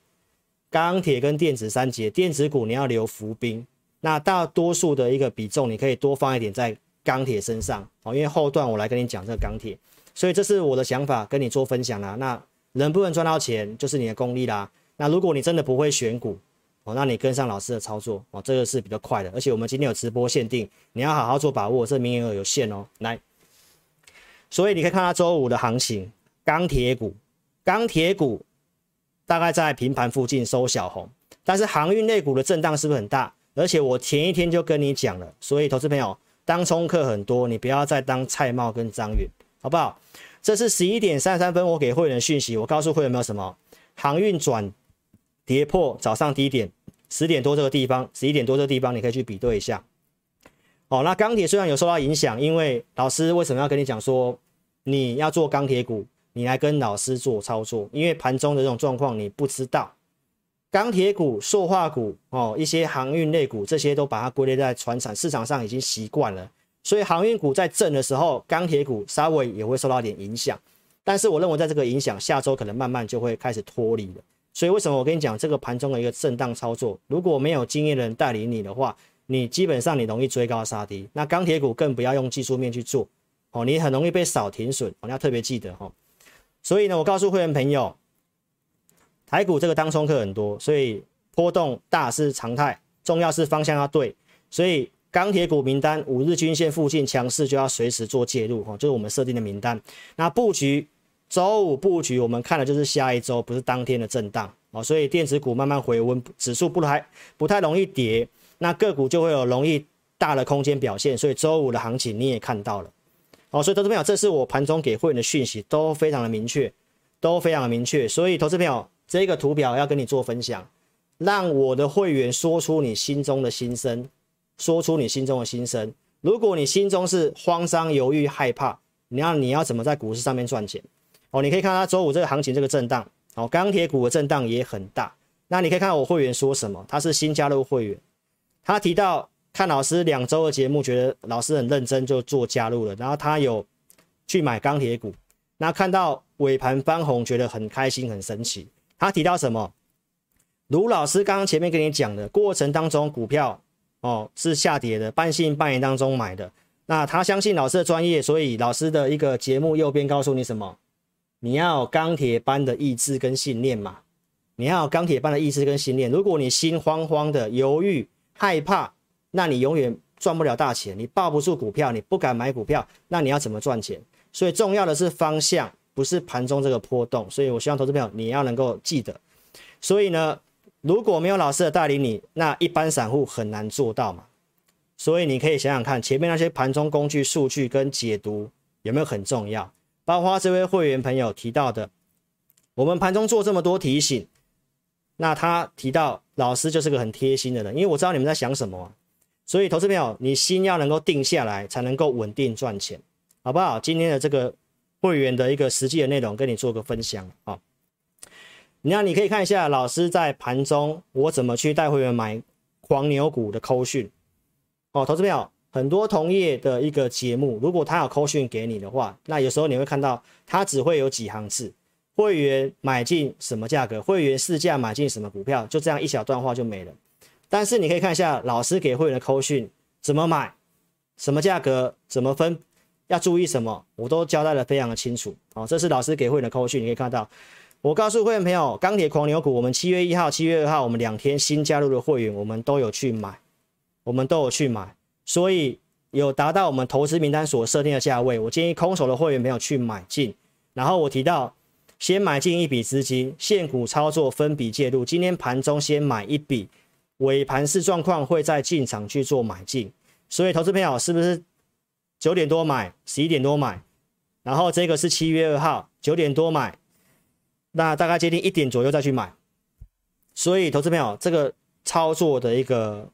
Speaker 1: 钢铁跟电子三节，电子股你要留伏兵。那大多数的一个比重，你可以多放一点在。钢铁身上哦，因为后段我来跟你讲这个钢铁，所以这是我的想法，跟你做分享啦。那能不能赚到钱，就是你的功力啦。那如果你真的不会选股哦，那你跟上老师的操作哦，这个是比较快的。而且我们今天有直播限定，你要好好做把握，这名额有限哦。来，所以你可以看到周五的行情，钢铁股，钢铁股大概在平盘附近收小红，但是航运类股的震荡是不是很大？而且我前一天就跟你讲了，所以投资朋友。当冲客很多，你不要再当蔡瑁跟张远，好不好？这是十一点三十三分，我给会员的讯息，我告诉会员没有什么航运转跌破早上低点，十点多这个地方，十一点多这个地方，你可以去比对一下。哦，那钢铁虽然有受到影响，因为老师为什么要跟你讲说你要做钢铁股，你来跟老师做操作，因为盘中的这种状况你不知道。钢铁股、塑化股哦，一些航运类股，这些都把它归类在船产市场上已经习惯了，所以航运股在震的时候，钢铁股稍微也会受到一点影响。但是我认为，在这个影响下周可能慢慢就会开始脱离了。所以为什么我跟你讲这个盘中的一个震荡操作，如果没有经验的人带领你的话，你基本上你容易追高杀低。那钢铁股更不要用技术面去做哦，你很容易被扫停损，你要特别记得哈。所以呢，我告诉会员朋友。台股这个当冲客很多，所以波动大是常态，重要是方向要对。所以钢铁股名单五日均线附近强势就要随时做介入哈，就是我们设定的名单。那布局周五布局，我们看的就是下一周，不是当天的震荡哦。所以电子股慢慢回温，指数不太不太容易跌，那个股就会有容易大的空间表现。所以周五的行情你也看到了哦。所以投资朋友，这是我盘中给会员的讯息，都非常的明确，都非常的明确。所以投资朋友。这个图表要跟你做分享，让我的会员说出你心中的心声，说出你心中的心声。如果你心中是慌张、犹豫、害怕，你要你要怎么在股市上面赚钱？哦，你可以看它周五这个行情这个震荡，哦，钢铁股的震荡也很大。那你可以看我会员说什么？他是新加入会员，他提到看老师两周的节目，觉得老师很认真，就做加入了。然后他有去买钢铁股，那看到尾盘翻红，觉得很开心、很神奇。他提到什么？卢老师刚刚前面跟你讲的过程当中，股票哦是下跌的，半信半疑当中买的。那他相信老师的专业，所以老师的一个节目右边告诉你什么？你要钢铁般的意志跟信念嘛？你要钢铁般的意志跟信念。如果你心慌慌的、犹豫、害怕，那你永远赚不了大钱。你抱不住股票，你不敢买股票，那你要怎么赚钱？所以重要的是方向。不是盘中这个波动，所以我希望投资朋友你要能够记得。所以呢，如果没有老师的带领你，那一般散户很难做到嘛。所以你可以想想看，前面那些盘中工具、数据跟解读有没有很重要？包括这位会员朋友提到的，我们盘中做这么多提醒，那他提到老师就是个很贴心的人，因为我知道你们在想什么，所以投资朋友，你心要能够定下来，才能够稳定赚钱，好不好？今天的这个会员的一个实际的内容，跟你做个分享啊。那你可以看一下老师在盘中我怎么去带会员买狂牛股的扣讯哦，投资朋友。很多同业的一个节目，如果他有扣讯给你的话，那有时候你会看到他只会有几行字，会员买进什么价格，会员市价买进什么股票，就这样一小段话就没了。但是你可以看一下老师给会员的扣讯怎么买，什么价格，怎么分，要注意什么，我都交代得非常的清楚。好，这是老师给会员的扣讯，你可以看到，我告诉会员朋友，钢铁狂牛股，我们七月一号、七月二号，我们两天新加入的会员，我们都有去买，我们都有去买。所以有达到我们投资名单所设定的价位，我建议空手的会员没有去买进。然后我提到，先买进一笔资金，现股操作分笔介入。今天盘中先买一笔，尾盘视状况会再进场去做买进。所以投资朋友是不是九点多买，十一点多买？然后这个是七月二号九点多买，那大概接近一点左右再去买。所以投资朋友这个操作的一个。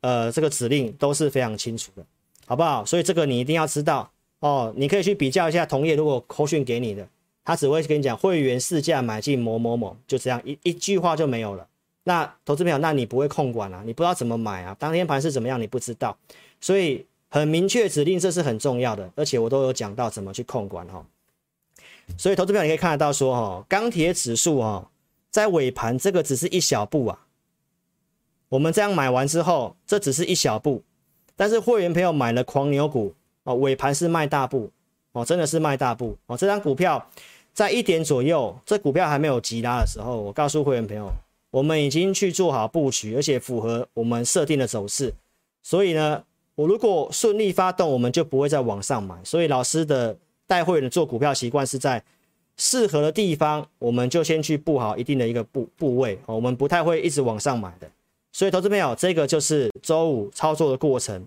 Speaker 1: 呃，这个指令都是非常清楚的，好不好？所以这个你一定要知道哦。你可以去比较一下同业，如果扣讯给你的，他只会跟你讲会员市价买进某某某，就这样一一句话就没有了。那投资朋友，那你不会控管啊？你不知道怎么买啊？当天盘是怎么样？你不知道，所以很明确指令，这是很重要的，而且我都有讲到怎么去控管哈、所以投资朋友，你可以看得到说哈、哦，钢铁指数哦，在尾盘这个只是一小步啊。我们这样买完之后，这只是一小步，但是会员朋友买了狂牛股哦，尾盘是卖大步哦，真的是卖大步哦。这张股票在一点左右，这股票还没有急拉的时候，我告诉会员朋友，我们已经去做好布局，而且符合我们设定的走势。所以呢，我如果顺利发动，我们就不会再往上买。所以老师的带会员的做股票习惯是在适合的地方，我们就先去布好一定的一个部部位，我们不太会一直往上买的。所以，投资朋友，这个就是周五操作的过程，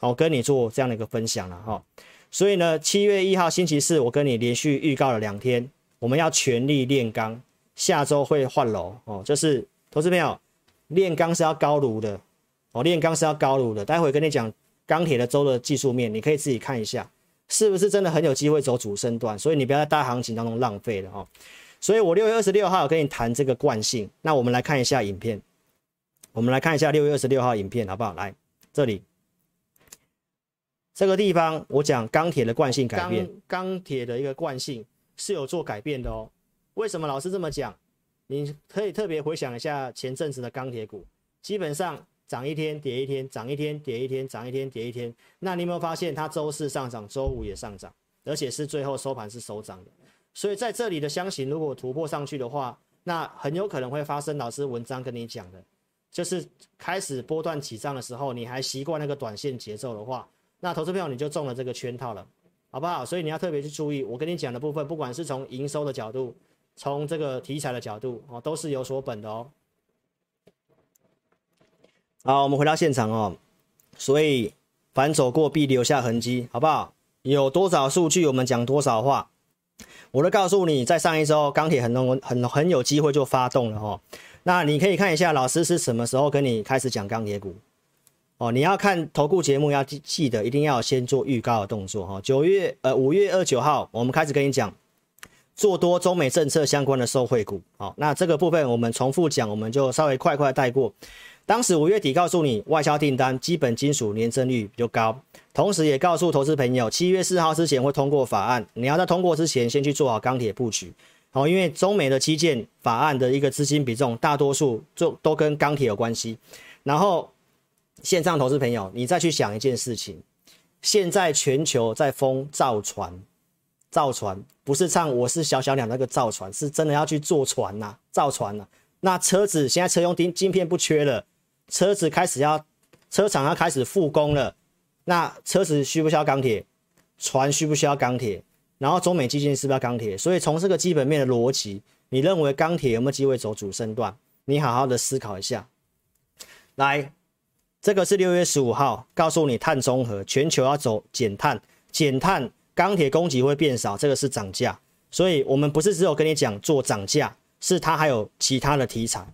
Speaker 1: 我跟你做这样的一个分享了哈。所以呢，七月一号星期四，我跟你连续预告了两天，我们要全力炼钢，下周会换楼哦。就是投资朋友，炼钢是要高炉的哦，炼钢是要高炉的。待会跟你讲钢铁的周的技术面，你可以自己看一下，是不是真的很有机会走主升段？所以你不要在大行情当中浪费了哦。所以我六月二十六号跟你谈这个惯性，那我们来看一下影片。我们来看一下六月二十六号影片，好不好？来这里，这个地方我讲钢铁的惯性改变，钢铁的一个惯性是有做改变的哦。为什么老师这么讲？你可以特别回想一下前阵子的钢铁股，基本上涨一天跌一天，涨一天跌一天，涨一天跌一天。那你有没有发现它周四上涨，周五也上涨，而且是最后收盘是收涨的？所以在这里的箱型如果突破上去的话，那很有可能会发生老师文章跟你讲的。就是开始波段起涨的时候，你还习惯那个短线节奏的话，那投资票你就中了这个圈套了，好不好？所以你要特别去注意，我跟你讲的部分，不管是从营收的角度，从这个题材的角度哦，都是有所本的哦。好，我们回到现场哦，所以凡走过必留下痕迹，好不好？有多少数据，我们讲多少话。我都告诉你，在上一周钢铁很很很很有机会就发动了哦。那你可以看一下老师是什么时候跟你开始讲钢铁股哦？你要看投顾节目要记记得一定要先做预告的动作哈。九月呃五月二九号我们开始跟你讲做多中美政策相关的受惠股好，那这个部分我们重复讲，我们就稍微快快带过。当时五月底告诉你外销订单基本金属年增率比较高，同时也告诉投资朋友七月四号之前会通过法案，你要在通过之前先去做好钢铁布局。好，因为中美的基建法案的一个资金比重，大多数就都跟钢铁有关系。然后，线上投资朋友，你再去想一件事情：现在全球在封造船，造船不是唱我是小小鸟那个造船，是真的要去做船呐、造船呐、那车子现在车用晶晶片不缺了，车子开始要车厂要开始复工了，那车子需不需要钢铁？船需不需要钢铁？然后中美基建是不是要钢铁？所以从这个基本面的逻辑，你认为钢铁有没有机会走主升段？你好好的思考一下。来，这个是六月十五号告诉你碳中和，全球要走减碳，减碳钢铁供给会变少，这个是涨价。所以我们不是只有跟你讲做涨价，是它还有其他的题材。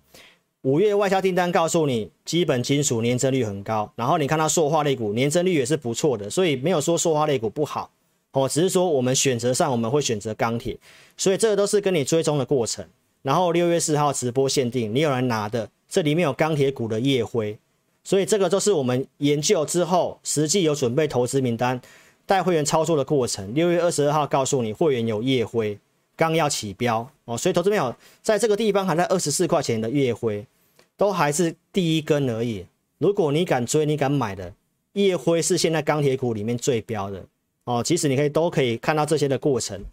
Speaker 1: 五月外销订单告诉你，基本金属年增率很高，然后你看到塑化类股年增率也是不错的，所以没有说塑化类股不好哦，只是说我们选择上我们会选择钢铁，所以这个都是跟你追踪的过程。然后六月四号直播限定，你有人拿的，这里面有钢铁股的夜辉，所以这个都是我们研究之后实际有准备投资名单。带会员操作的过程，六月二十二号告诉你会员有夜辉刚要起标哦，所以投资朋友在这个地方还在二十四块钱的夜辉，都还是第一根而已。如果你敢追，你敢买的，夜辉是现在钢铁股里面最标的哦。其实你可以都可以看到这些的过程。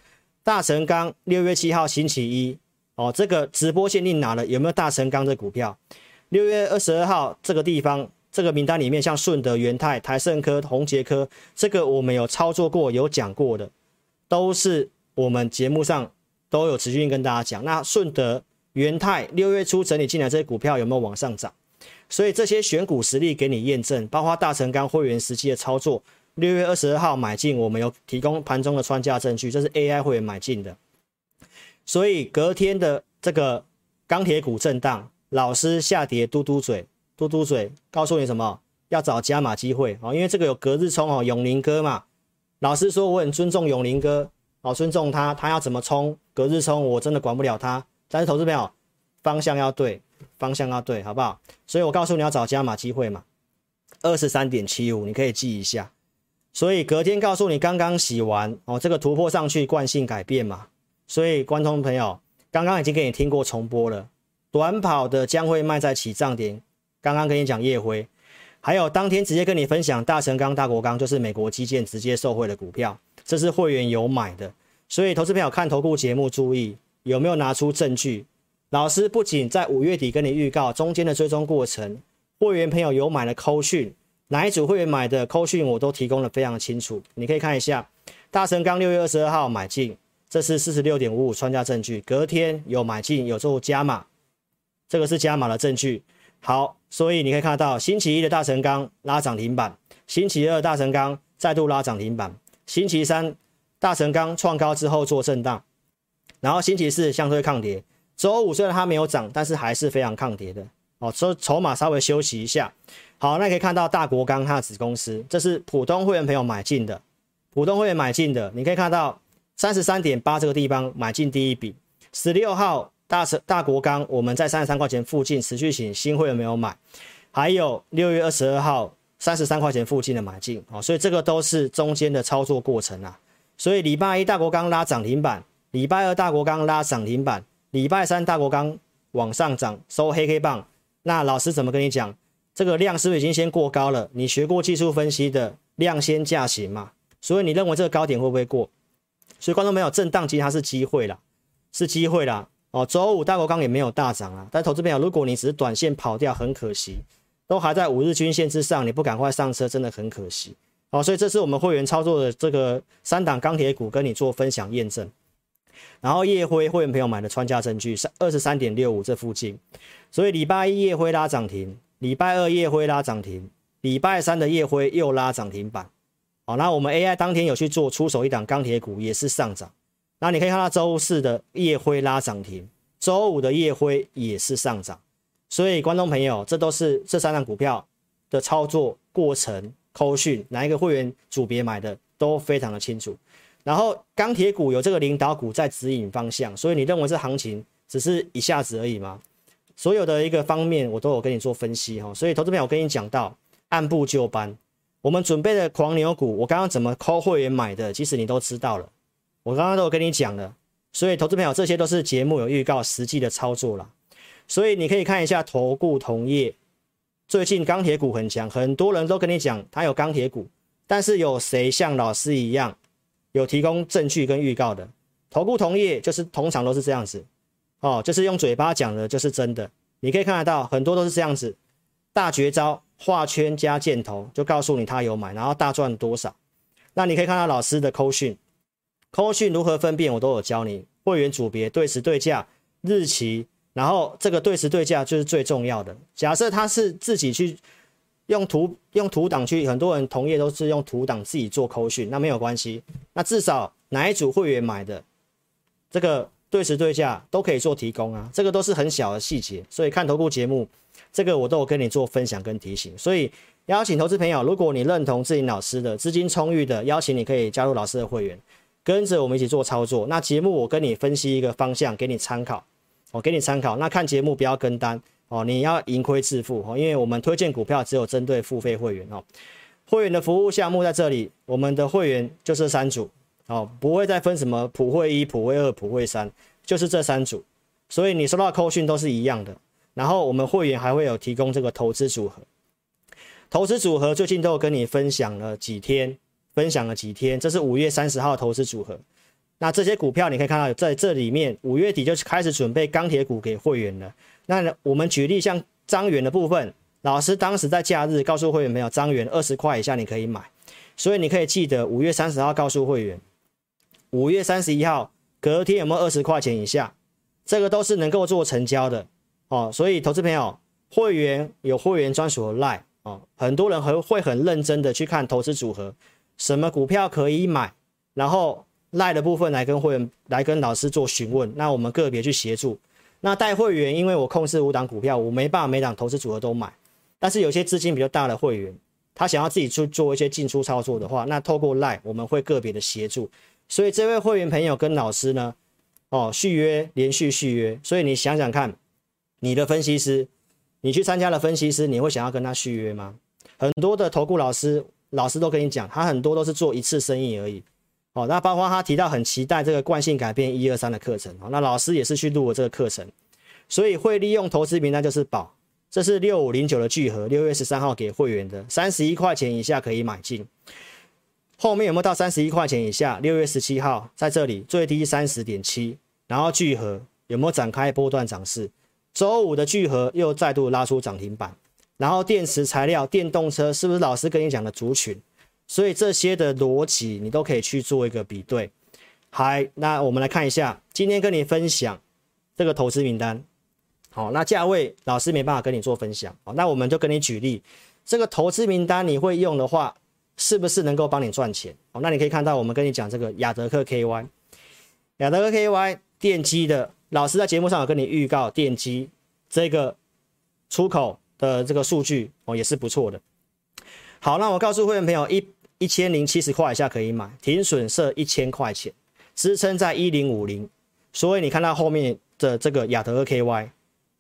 Speaker 1: 大成钢六月七号星期一哦，这个直播限定拿了有没有大成钢的股票？六月二十二号这个地方。这个名单里面，像顺德、元泰、台盛科、宏捷科，这个我们有操作过、有讲过的，都是我们节目上都有持续跟大家讲。那顺德、元泰六月初整理进来这些股票有没有往上涨？所以这些选股实力给你验证，包括大成钢会员实际的操作。六月二十二号买进，我们有提供盘中的穿价证据，这是 AI 会员买进的。所以隔天的这个钢铁股震荡，老师下跌嘟嘟嘴。嘟嘟嘴，告诉你什么？要找加码机会哦，因为这个有隔日冲哦，永林哥嘛。老师说我很尊重永林哥，哦，尊重他，他要怎么冲隔日冲，我真的管不了他。但是投资朋友，方向要对，方向要对，好不好？所以我告诉你要找加码机会嘛，二十三点七五，你可以记一下。所以隔天告诉你刚刚洗完哦，这个突破上去惯性改变嘛。所以观众朋友，刚刚已经给你听过重播了，短跑的将会卖在起涨点。刚刚跟你讲夜辉，还有当天直接跟你分享大成钢、大国钢，就是美国基建直接受惠的股票，这是会员有买的。所以投资朋友看投顾节目注意有没有拿出证据。老师不仅在五月底跟你预告中间的追踪过程，会员朋友有买的扣讯，哪一组会员买的扣讯我都提供的非常清楚，你可以看一下。大成钢六月二十二号买进，这是四十六点五五穿价证据，隔天有买进有做加码，这个是加码的证据。好，所以你可以看到，星期一的大成钢拉涨停板，星期二大成钢再度拉涨停板，星期三大成钢创高之后做震荡，然后星期四相对抗跌，周五虽然它没有涨，但是还是非常抗跌的哦，所以筹码稍微休息一下。好，那可以看到大国钢它的子公司，这是普通会员朋友买进的，普通会员买进的，你可以看到三十三点八这个地方买进第一笔，十六号。大成大国钢，我们在三十三块钱附近持续型新会员没有买，还有六月二十二号三十三块钱附近的买进哦，所以这个都是中间的操作过程啊。所以礼拜一大国钢拉涨停板，礼拜二大国钢拉涨停板，礼拜三大国钢往上涨收黑 K 棒。那老师怎么跟你讲？这个量是不是已经先过高了？你学过技术分析的量先价行嘛？所以你认为这个高点会不会过？所以观众朋友，震荡其实它是机会啦，是机会啦。哦，周五大国钢也没有大涨啊，但投资朋友，如果你只是短线跑掉，很可惜，都还在五日均线之上，你不赶快上车，真的很可惜。哦，所以这是我们会员操作的这个三档钢铁股，跟你做分享验证。然后夜辉会员朋友买的穿价证据是二十三点六五这附近，所以礼拜一夜辉拉涨停，礼拜二夜辉拉涨停，礼拜三的夜辉又拉涨停板。好，那我们 AI 当天有去做出手一档钢铁股，也是上涨。那你可以看到周四的夜辉拉涨停，周五的夜辉也是上涨，所以观众朋友，这都是这三档股票的操作过程。扣讯哪一个会员组别买的都非常的清楚。然后钢铁股有这个领导股在指引方向，所以你认为这行情只是一下子而已吗？所有的一个方面我都有跟你做分析哈。所以投资朋友我跟你讲到按部就班，我们准备的狂牛股，我刚刚怎么扣会员买的，其实你都知道了。我刚刚都有跟你讲了，所以投资朋友，这些都是节目有预告实际的操作了，所以你可以看一下投顾同业，最近钢铁股很强，很多人都跟你讲他有钢铁股，但是有谁像老师一样有提供证据跟预告的？投顾同业就是通常都是这样子，哦，就是用嘴巴讲的，就是真的。你可以看得到很多都是这样子，大绝招画圈加箭头就告诉你他有买，然后大赚多少。那你可以看到老师的扣讯。扣讯如何分辨，我都有教你。会员组别、对时对价、日期，然后这个对时对价就是最重要的。假设他是自己去用图用图档去，很多人同业都是用图档自己做扣讯，那没有关系。那至少哪一组会员买的这个对时对价都可以做提供啊，这个都是很小的细节。所以看投顾节目，这个我都有跟你做分享跟提醒。所以邀请投资朋友，如果你认同志霖老师的资金充裕的，邀请你可以加入老师的会员，跟着我们一起做操作。那节目我跟你分析一个方向，给你参考，我给你参考。那看节目不要跟单。哦，你要盈亏自负哦，因为我们推荐股票只有针对付费会员哦。会员的服务项目在这里，我们的会员就这三组哦，不会再分什么普惠一、普惠二、普惠三，就是这三组。所以你收到扣讯都是一样的。然后我们会员还会有提供这个投资组合，投资组合最近都有跟你分享了几天，分享了几天，这是五月三十号投资组合。那这些股票你可以看到在这里面，五月底就开始准备钢铁股给会员了。那我们举例，像张元的部分，老师当时在假日告诉会员朋友，张元二十块以下你可以买，所以你可以记得五月三十号告诉会员，五月三十一号隔天有没有二十块钱以下，这个都是能够做成交的哦。所以投资朋友，会员有会员专属的 LINE 哦，很多人会会很认真的去看投资组合，什么股票可以买，然后赖的部分来跟会员来跟老师做询问，那我们个别去协助。那带会员，因为我控制五档股票，我没办法每档投资组合都买。但是有些资金比较大的会员，他想要自己去做一些进出操作的话，那透过赖我们会个别的协助。所以这位会员朋友跟老师呢，哦续约连续续约。所以你想想看，你的分析师，你去参加了分析师，你会想要跟他续约吗？很多的投顾老师，老师都跟你讲，他很多都是做一次生意而已。哦，那包括他提到很期待这个惯性改变一二三的课程，哦，那老师也是去录了这个课程，所以会利用投资名单就是宝，这是六五零九的聚合，六月十三号给会员的，三十一块钱以下可以买进，后面有没有到三十一块钱以下？六月十七号在这里最低三十点七，然后聚合有没有展开波段涨势？周五的聚合又再度拉出涨停板，然后电池材料、电动车是不是老师跟你讲的族群？所以这些的逻辑你都可以去做一个比对。好，那我们来看一下，今天跟你分享这个投资名单。好，那价位老师没办法跟你做分享。好，那我们就跟你举例，这个投资名单你会用的话，是不是能够帮你赚钱？好，那你可以看到我们跟你讲这个亚德克 KY，亚德克 KY 电机的老师在节目上有跟你预告电机这个出口的这个数据哦，也是不错的。好，那我告诉会员朋友一。一千零七十块以下可以买，停损设一千块钱，支撑在一零五零，所以你看到后面的这个亚德 KY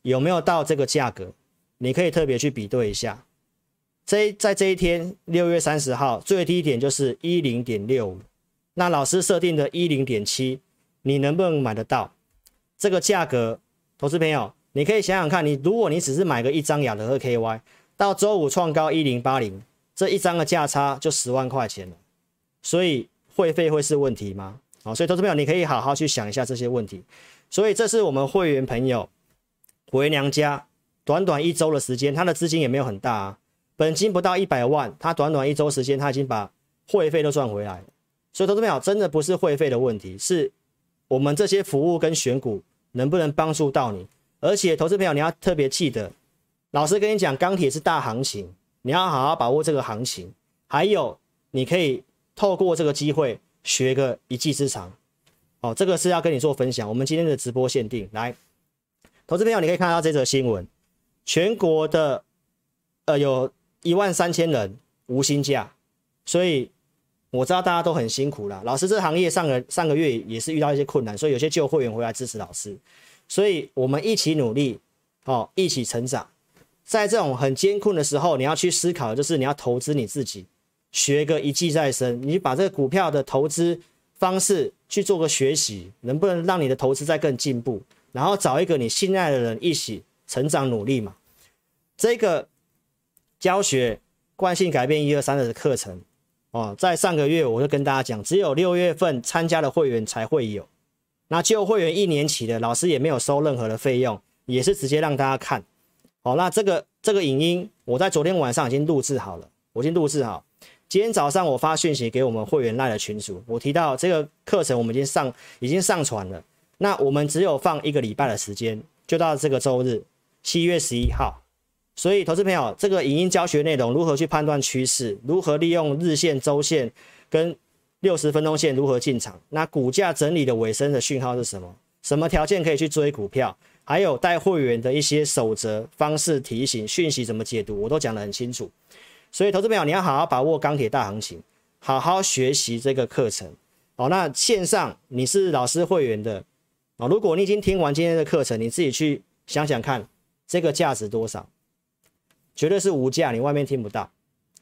Speaker 1: 有没有到这个价格？你可以特别去比对一下。这在这一天六月三十号最低点就是一零点六五，那老师设定的一零点七，你能不能买得到？这个价格，投资朋友，你可以想想看，你如果你只是买个一张亚德 KY，到周五创高一零八零。这一张的价差就十万块钱了，所以会费会是问题吗？好，所以投资朋友你可以好好去想一下这些问题。所以这是我们会员朋友回娘家，短短一周的时间，他的资金也没有很大啊，本金不到一百万，他短短一周时间他已经把会费都赚回来了。所以投资朋友真的不是会费的问题，是我们这些服务跟选股能不能帮助到你？而且投资朋友你要特别记得，老师跟你讲，钢铁是大行情。你要好好把握这个行情，还有你可以透过这个机会学个一技之长，哦，这个是要跟你做分享。我们今天的直播限定，来，投资朋友你可以看到这则新闻，全国的呃有一万三千人无薪假，所以我知道大家都很辛苦啦。老师这行业上个上个月也是遇到一些困难，所以有些旧会员回来支持老师，所以我们一起努力，哦，一起成长。在这种很艰困的时候，你要去思考就是你要投资你自己，学个一技在身，你把这个股票的投资方式去做个学习，能不能让你的投资再更进步？然后找一个你信赖的人一起成长努力嘛。这个教学惯性改变一二三的课程哦，在上个月我就跟大家讲，只有六月份参加的会员才会有，那旧会员一年期的老师也没有收任何的费用，也是直接让大家看。好，那这个这个影音我在昨天晚上已经录制好了，我已经录制好。今天早上我发讯息给我们会员赖的群组，我提到这个课程我们已经上已经上传了。那我们只有放一个礼拜的时间，就到这个周日七月十一号。所以投资朋友，这个影音教学内容如何去判断趋势，如何利用日线、周线跟六十分钟线如何进场，那股价整理的尾声的讯号是什么？什么条件可以去追股票？还有带会员的一些守则方式、提醒、讯息怎么解读，我都讲得很清楚。所以，投资朋友，你要好好把握钢铁大行情，好好学习这个课程。哦，那线上你是老师会员的哦，如果你已经听完今天的课程，你自己去想想看，这个价值多少？绝对是无价，你外面听不到。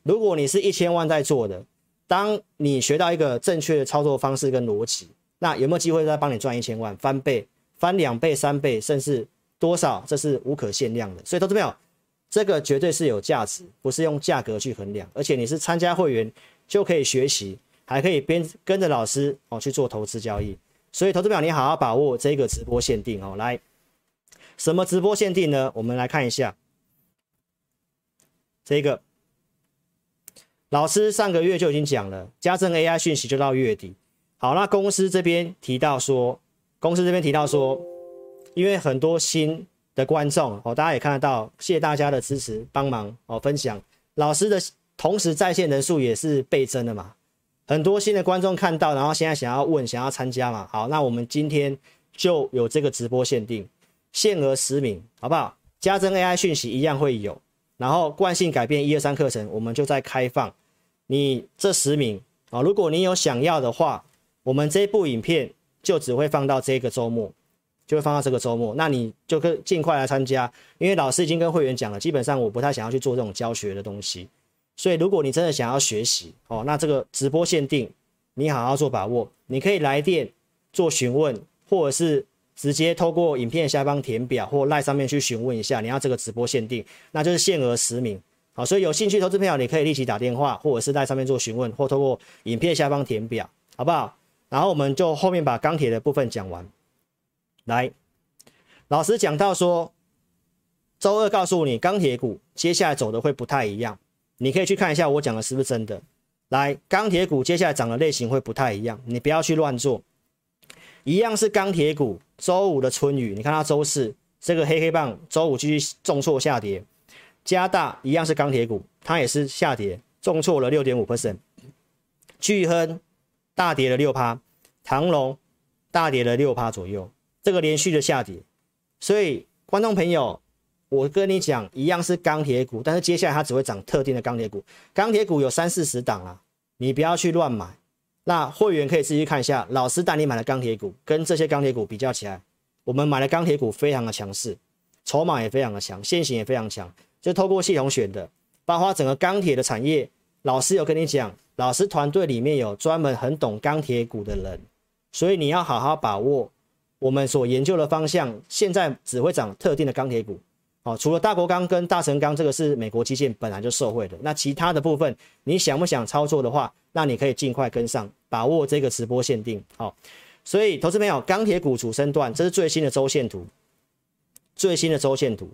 Speaker 1: 如果你是一千万在做的，当你学到一个正确的操作方式跟逻辑，那有没有机会再帮你赚一千万翻倍？翻两倍、三倍，甚至多少，这是无可限量的。所以，投资朋友，这个绝对是有价值，不是用价格去衡量。而且你是参加会员就可以学习，还可以边跟着老师哦去做投资交易。所以，投资朋友，你好好把握这个直播限定哦。来，什么直播限定呢？我们来看一下这个。老师上个月就已经讲了，加证 AI 讯息就到月底。好，那公司这边提到说。公司这边提到说，因为很多新的观众哦，大家也看得到，谢谢大家的支持帮忙哦，分享老师的同时在线人数也是倍增的嘛，很多新的观众看到，然后现在想要问，想要参加嘛，好，那我们今天就有这个直播限定，限额十名，好不好？加增 AI 讯息一样会有，然后惯性改变一二三课程，我们就在开放你这十名啊，如果你有想要的话，我们这部影片。就只会放到这个周末，就会放到这个周末，那你就可尽快来参加，因为老师已经跟会员讲了，基本上我不太想要去做这种教学的东西，所以如果你真的想要学习哦，那这个直播限定你好好做把握，你可以来电做询问，或者是直接透过影片下方填表或赖上面去询问一下，你要这个直播限定，那就是限额十名，好，所以有兴趣投资朋友你可以立即打电话，或者是在上面做询问，或透过影片下方填表，好不好？然后我们就后面把钢铁的部分讲完。来，老师讲到说，周二告诉你钢铁股接下来走的会不太一样，你可以去看一下我讲的是不是真的。来，钢铁股接下来涨的类型会不太一样，你不要去乱做。一样是钢铁股，周五的春雨，你看它周四这个黑黑棒，周五继续重挫下跌。加大一样是钢铁股，它也是下跌，重挫了六点五 percent。巨亨。大跌了六趴，唐龙大跌了六趴左右，这个连续的下跌，所以观众朋友，我跟你讲，一样是钢铁股，但是接下来它只会涨特定的钢铁股，钢铁股有三四十档啊，你不要去乱买。那会员可以自己看一下，老师带你买的钢铁股跟这些钢铁股比较起来，我们买的钢铁股非常的强势，筹码也非常的强，线型也非常强，就透过系统选的，包括整个钢铁的产业，老师有跟你讲。老师团队里面有专门很懂钢铁股的人，所以你要好好把握我们所研究的方向。现在只会涨特定的钢铁股，哦，除了大国钢跟大成钢，这个是美国基建本来就受惠的。那其他的部分，你想不想操作的话，那你可以尽快跟上，把握这个直播限定。好，所以投资朋友，钢铁股主升段，这是最新的周线图，最新的周线图，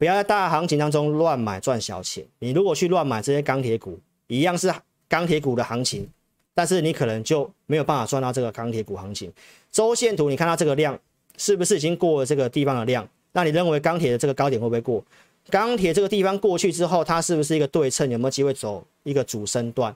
Speaker 1: 不要在大行情当中乱买赚小钱。你如果去乱买这些钢铁股，一样是。钢铁股的行情，但是你可能就没有办法赚到这个钢铁股行情。周线图，你看到这个量是不是已经过了这个地方的量？那你认为钢铁的这个高点会不会过？钢铁这个地方过去之后，它是不是一个对称？有没有机会走一个主升段？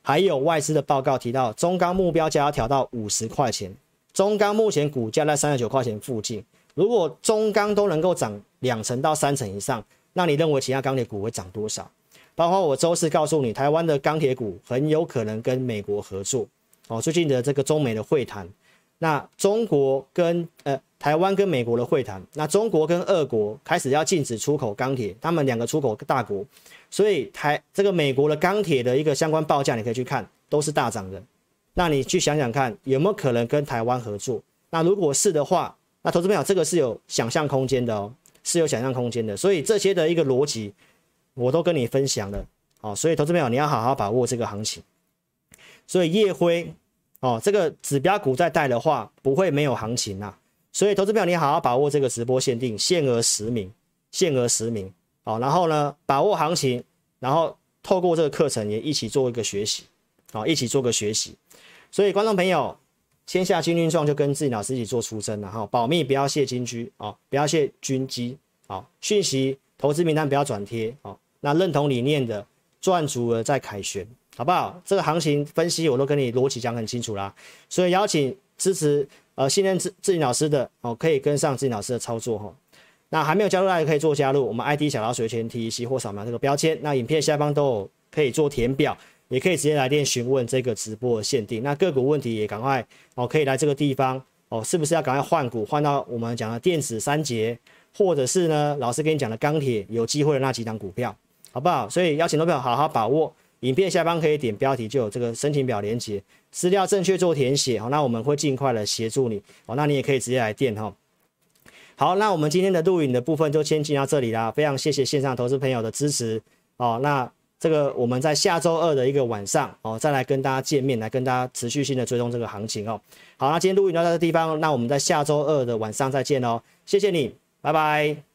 Speaker 1: 还有外资的报告提到，中钢目标价要调到五十块钱。中钢目前股价在三十九块钱附近，如果中钢都能够涨两成到三成以上，那你认为其他钢铁股会涨多少？包括我周四告诉你，台湾的钢铁股很有可能跟美国合作哦。最近的这个中美的会谈，那中国跟呃台湾跟美国的会谈，那中国跟俄国开始要禁止出口钢铁，他们两个出口大国，所以台这个美国的钢铁的一个相关报价，你可以去看，都是大涨的。那你去想想看，有没有可能跟台湾合作？那如果是的话，那投资朋友这个是有想象空间的哦，是有想象空间的。所以这些的一个逻辑。我都跟你分享了，哦，所以投资朋友你要好好把握这个行情。所以夜辉，哦，这个指标股在带的话，不会没有行情呐。所以投资朋友你好好把握这个直播限定，限额十名，限额十名，好，然后呢，把握行情，然后透过这个课程也一起做一个学习，好，一起做个学习。所以观众朋友，天下军军状就跟自己老师一起做出征了哈，保密不要泄金居，哦，不要泄军机，好，讯息。投资名单不要转贴哦。那认同理念的赚足了再凯旋，好不好？这个行情分析我都跟你逻辑讲很清楚啦。所以邀请支持呃信任自自己老师的哦，可以跟上自己老师的操作哈。那还没有加入大家可以做加入，我们 ID 小老鼠全 T E C 或扫描这个标签。那影片下方都有可以做填表，也可以直接来电询问这个直播的限定。那个股问题也赶快哦，可以来这个地方哦，是不是要赶快换股换到我们讲的电子三节，或者是呢老师跟你讲的钢铁有机会的那几档股票，好不好？所以邀请投票好好把握。影片下方可以点标题就有这个申请表连接，资料正确做填写好，那我们会尽快的协助你哦。那你也可以直接来电哈。好，那我们今天的录影的部分就先进到这里啦。非常谢谢线上投资朋友的支持哦。那这个我们在下周二的一个晚上哦，再来跟大家见面，来跟大家持续性的追踪这个行情哦。好，那今天录影到这个地方，那我们在下周二的晚上再见哦。谢谢你，拜拜。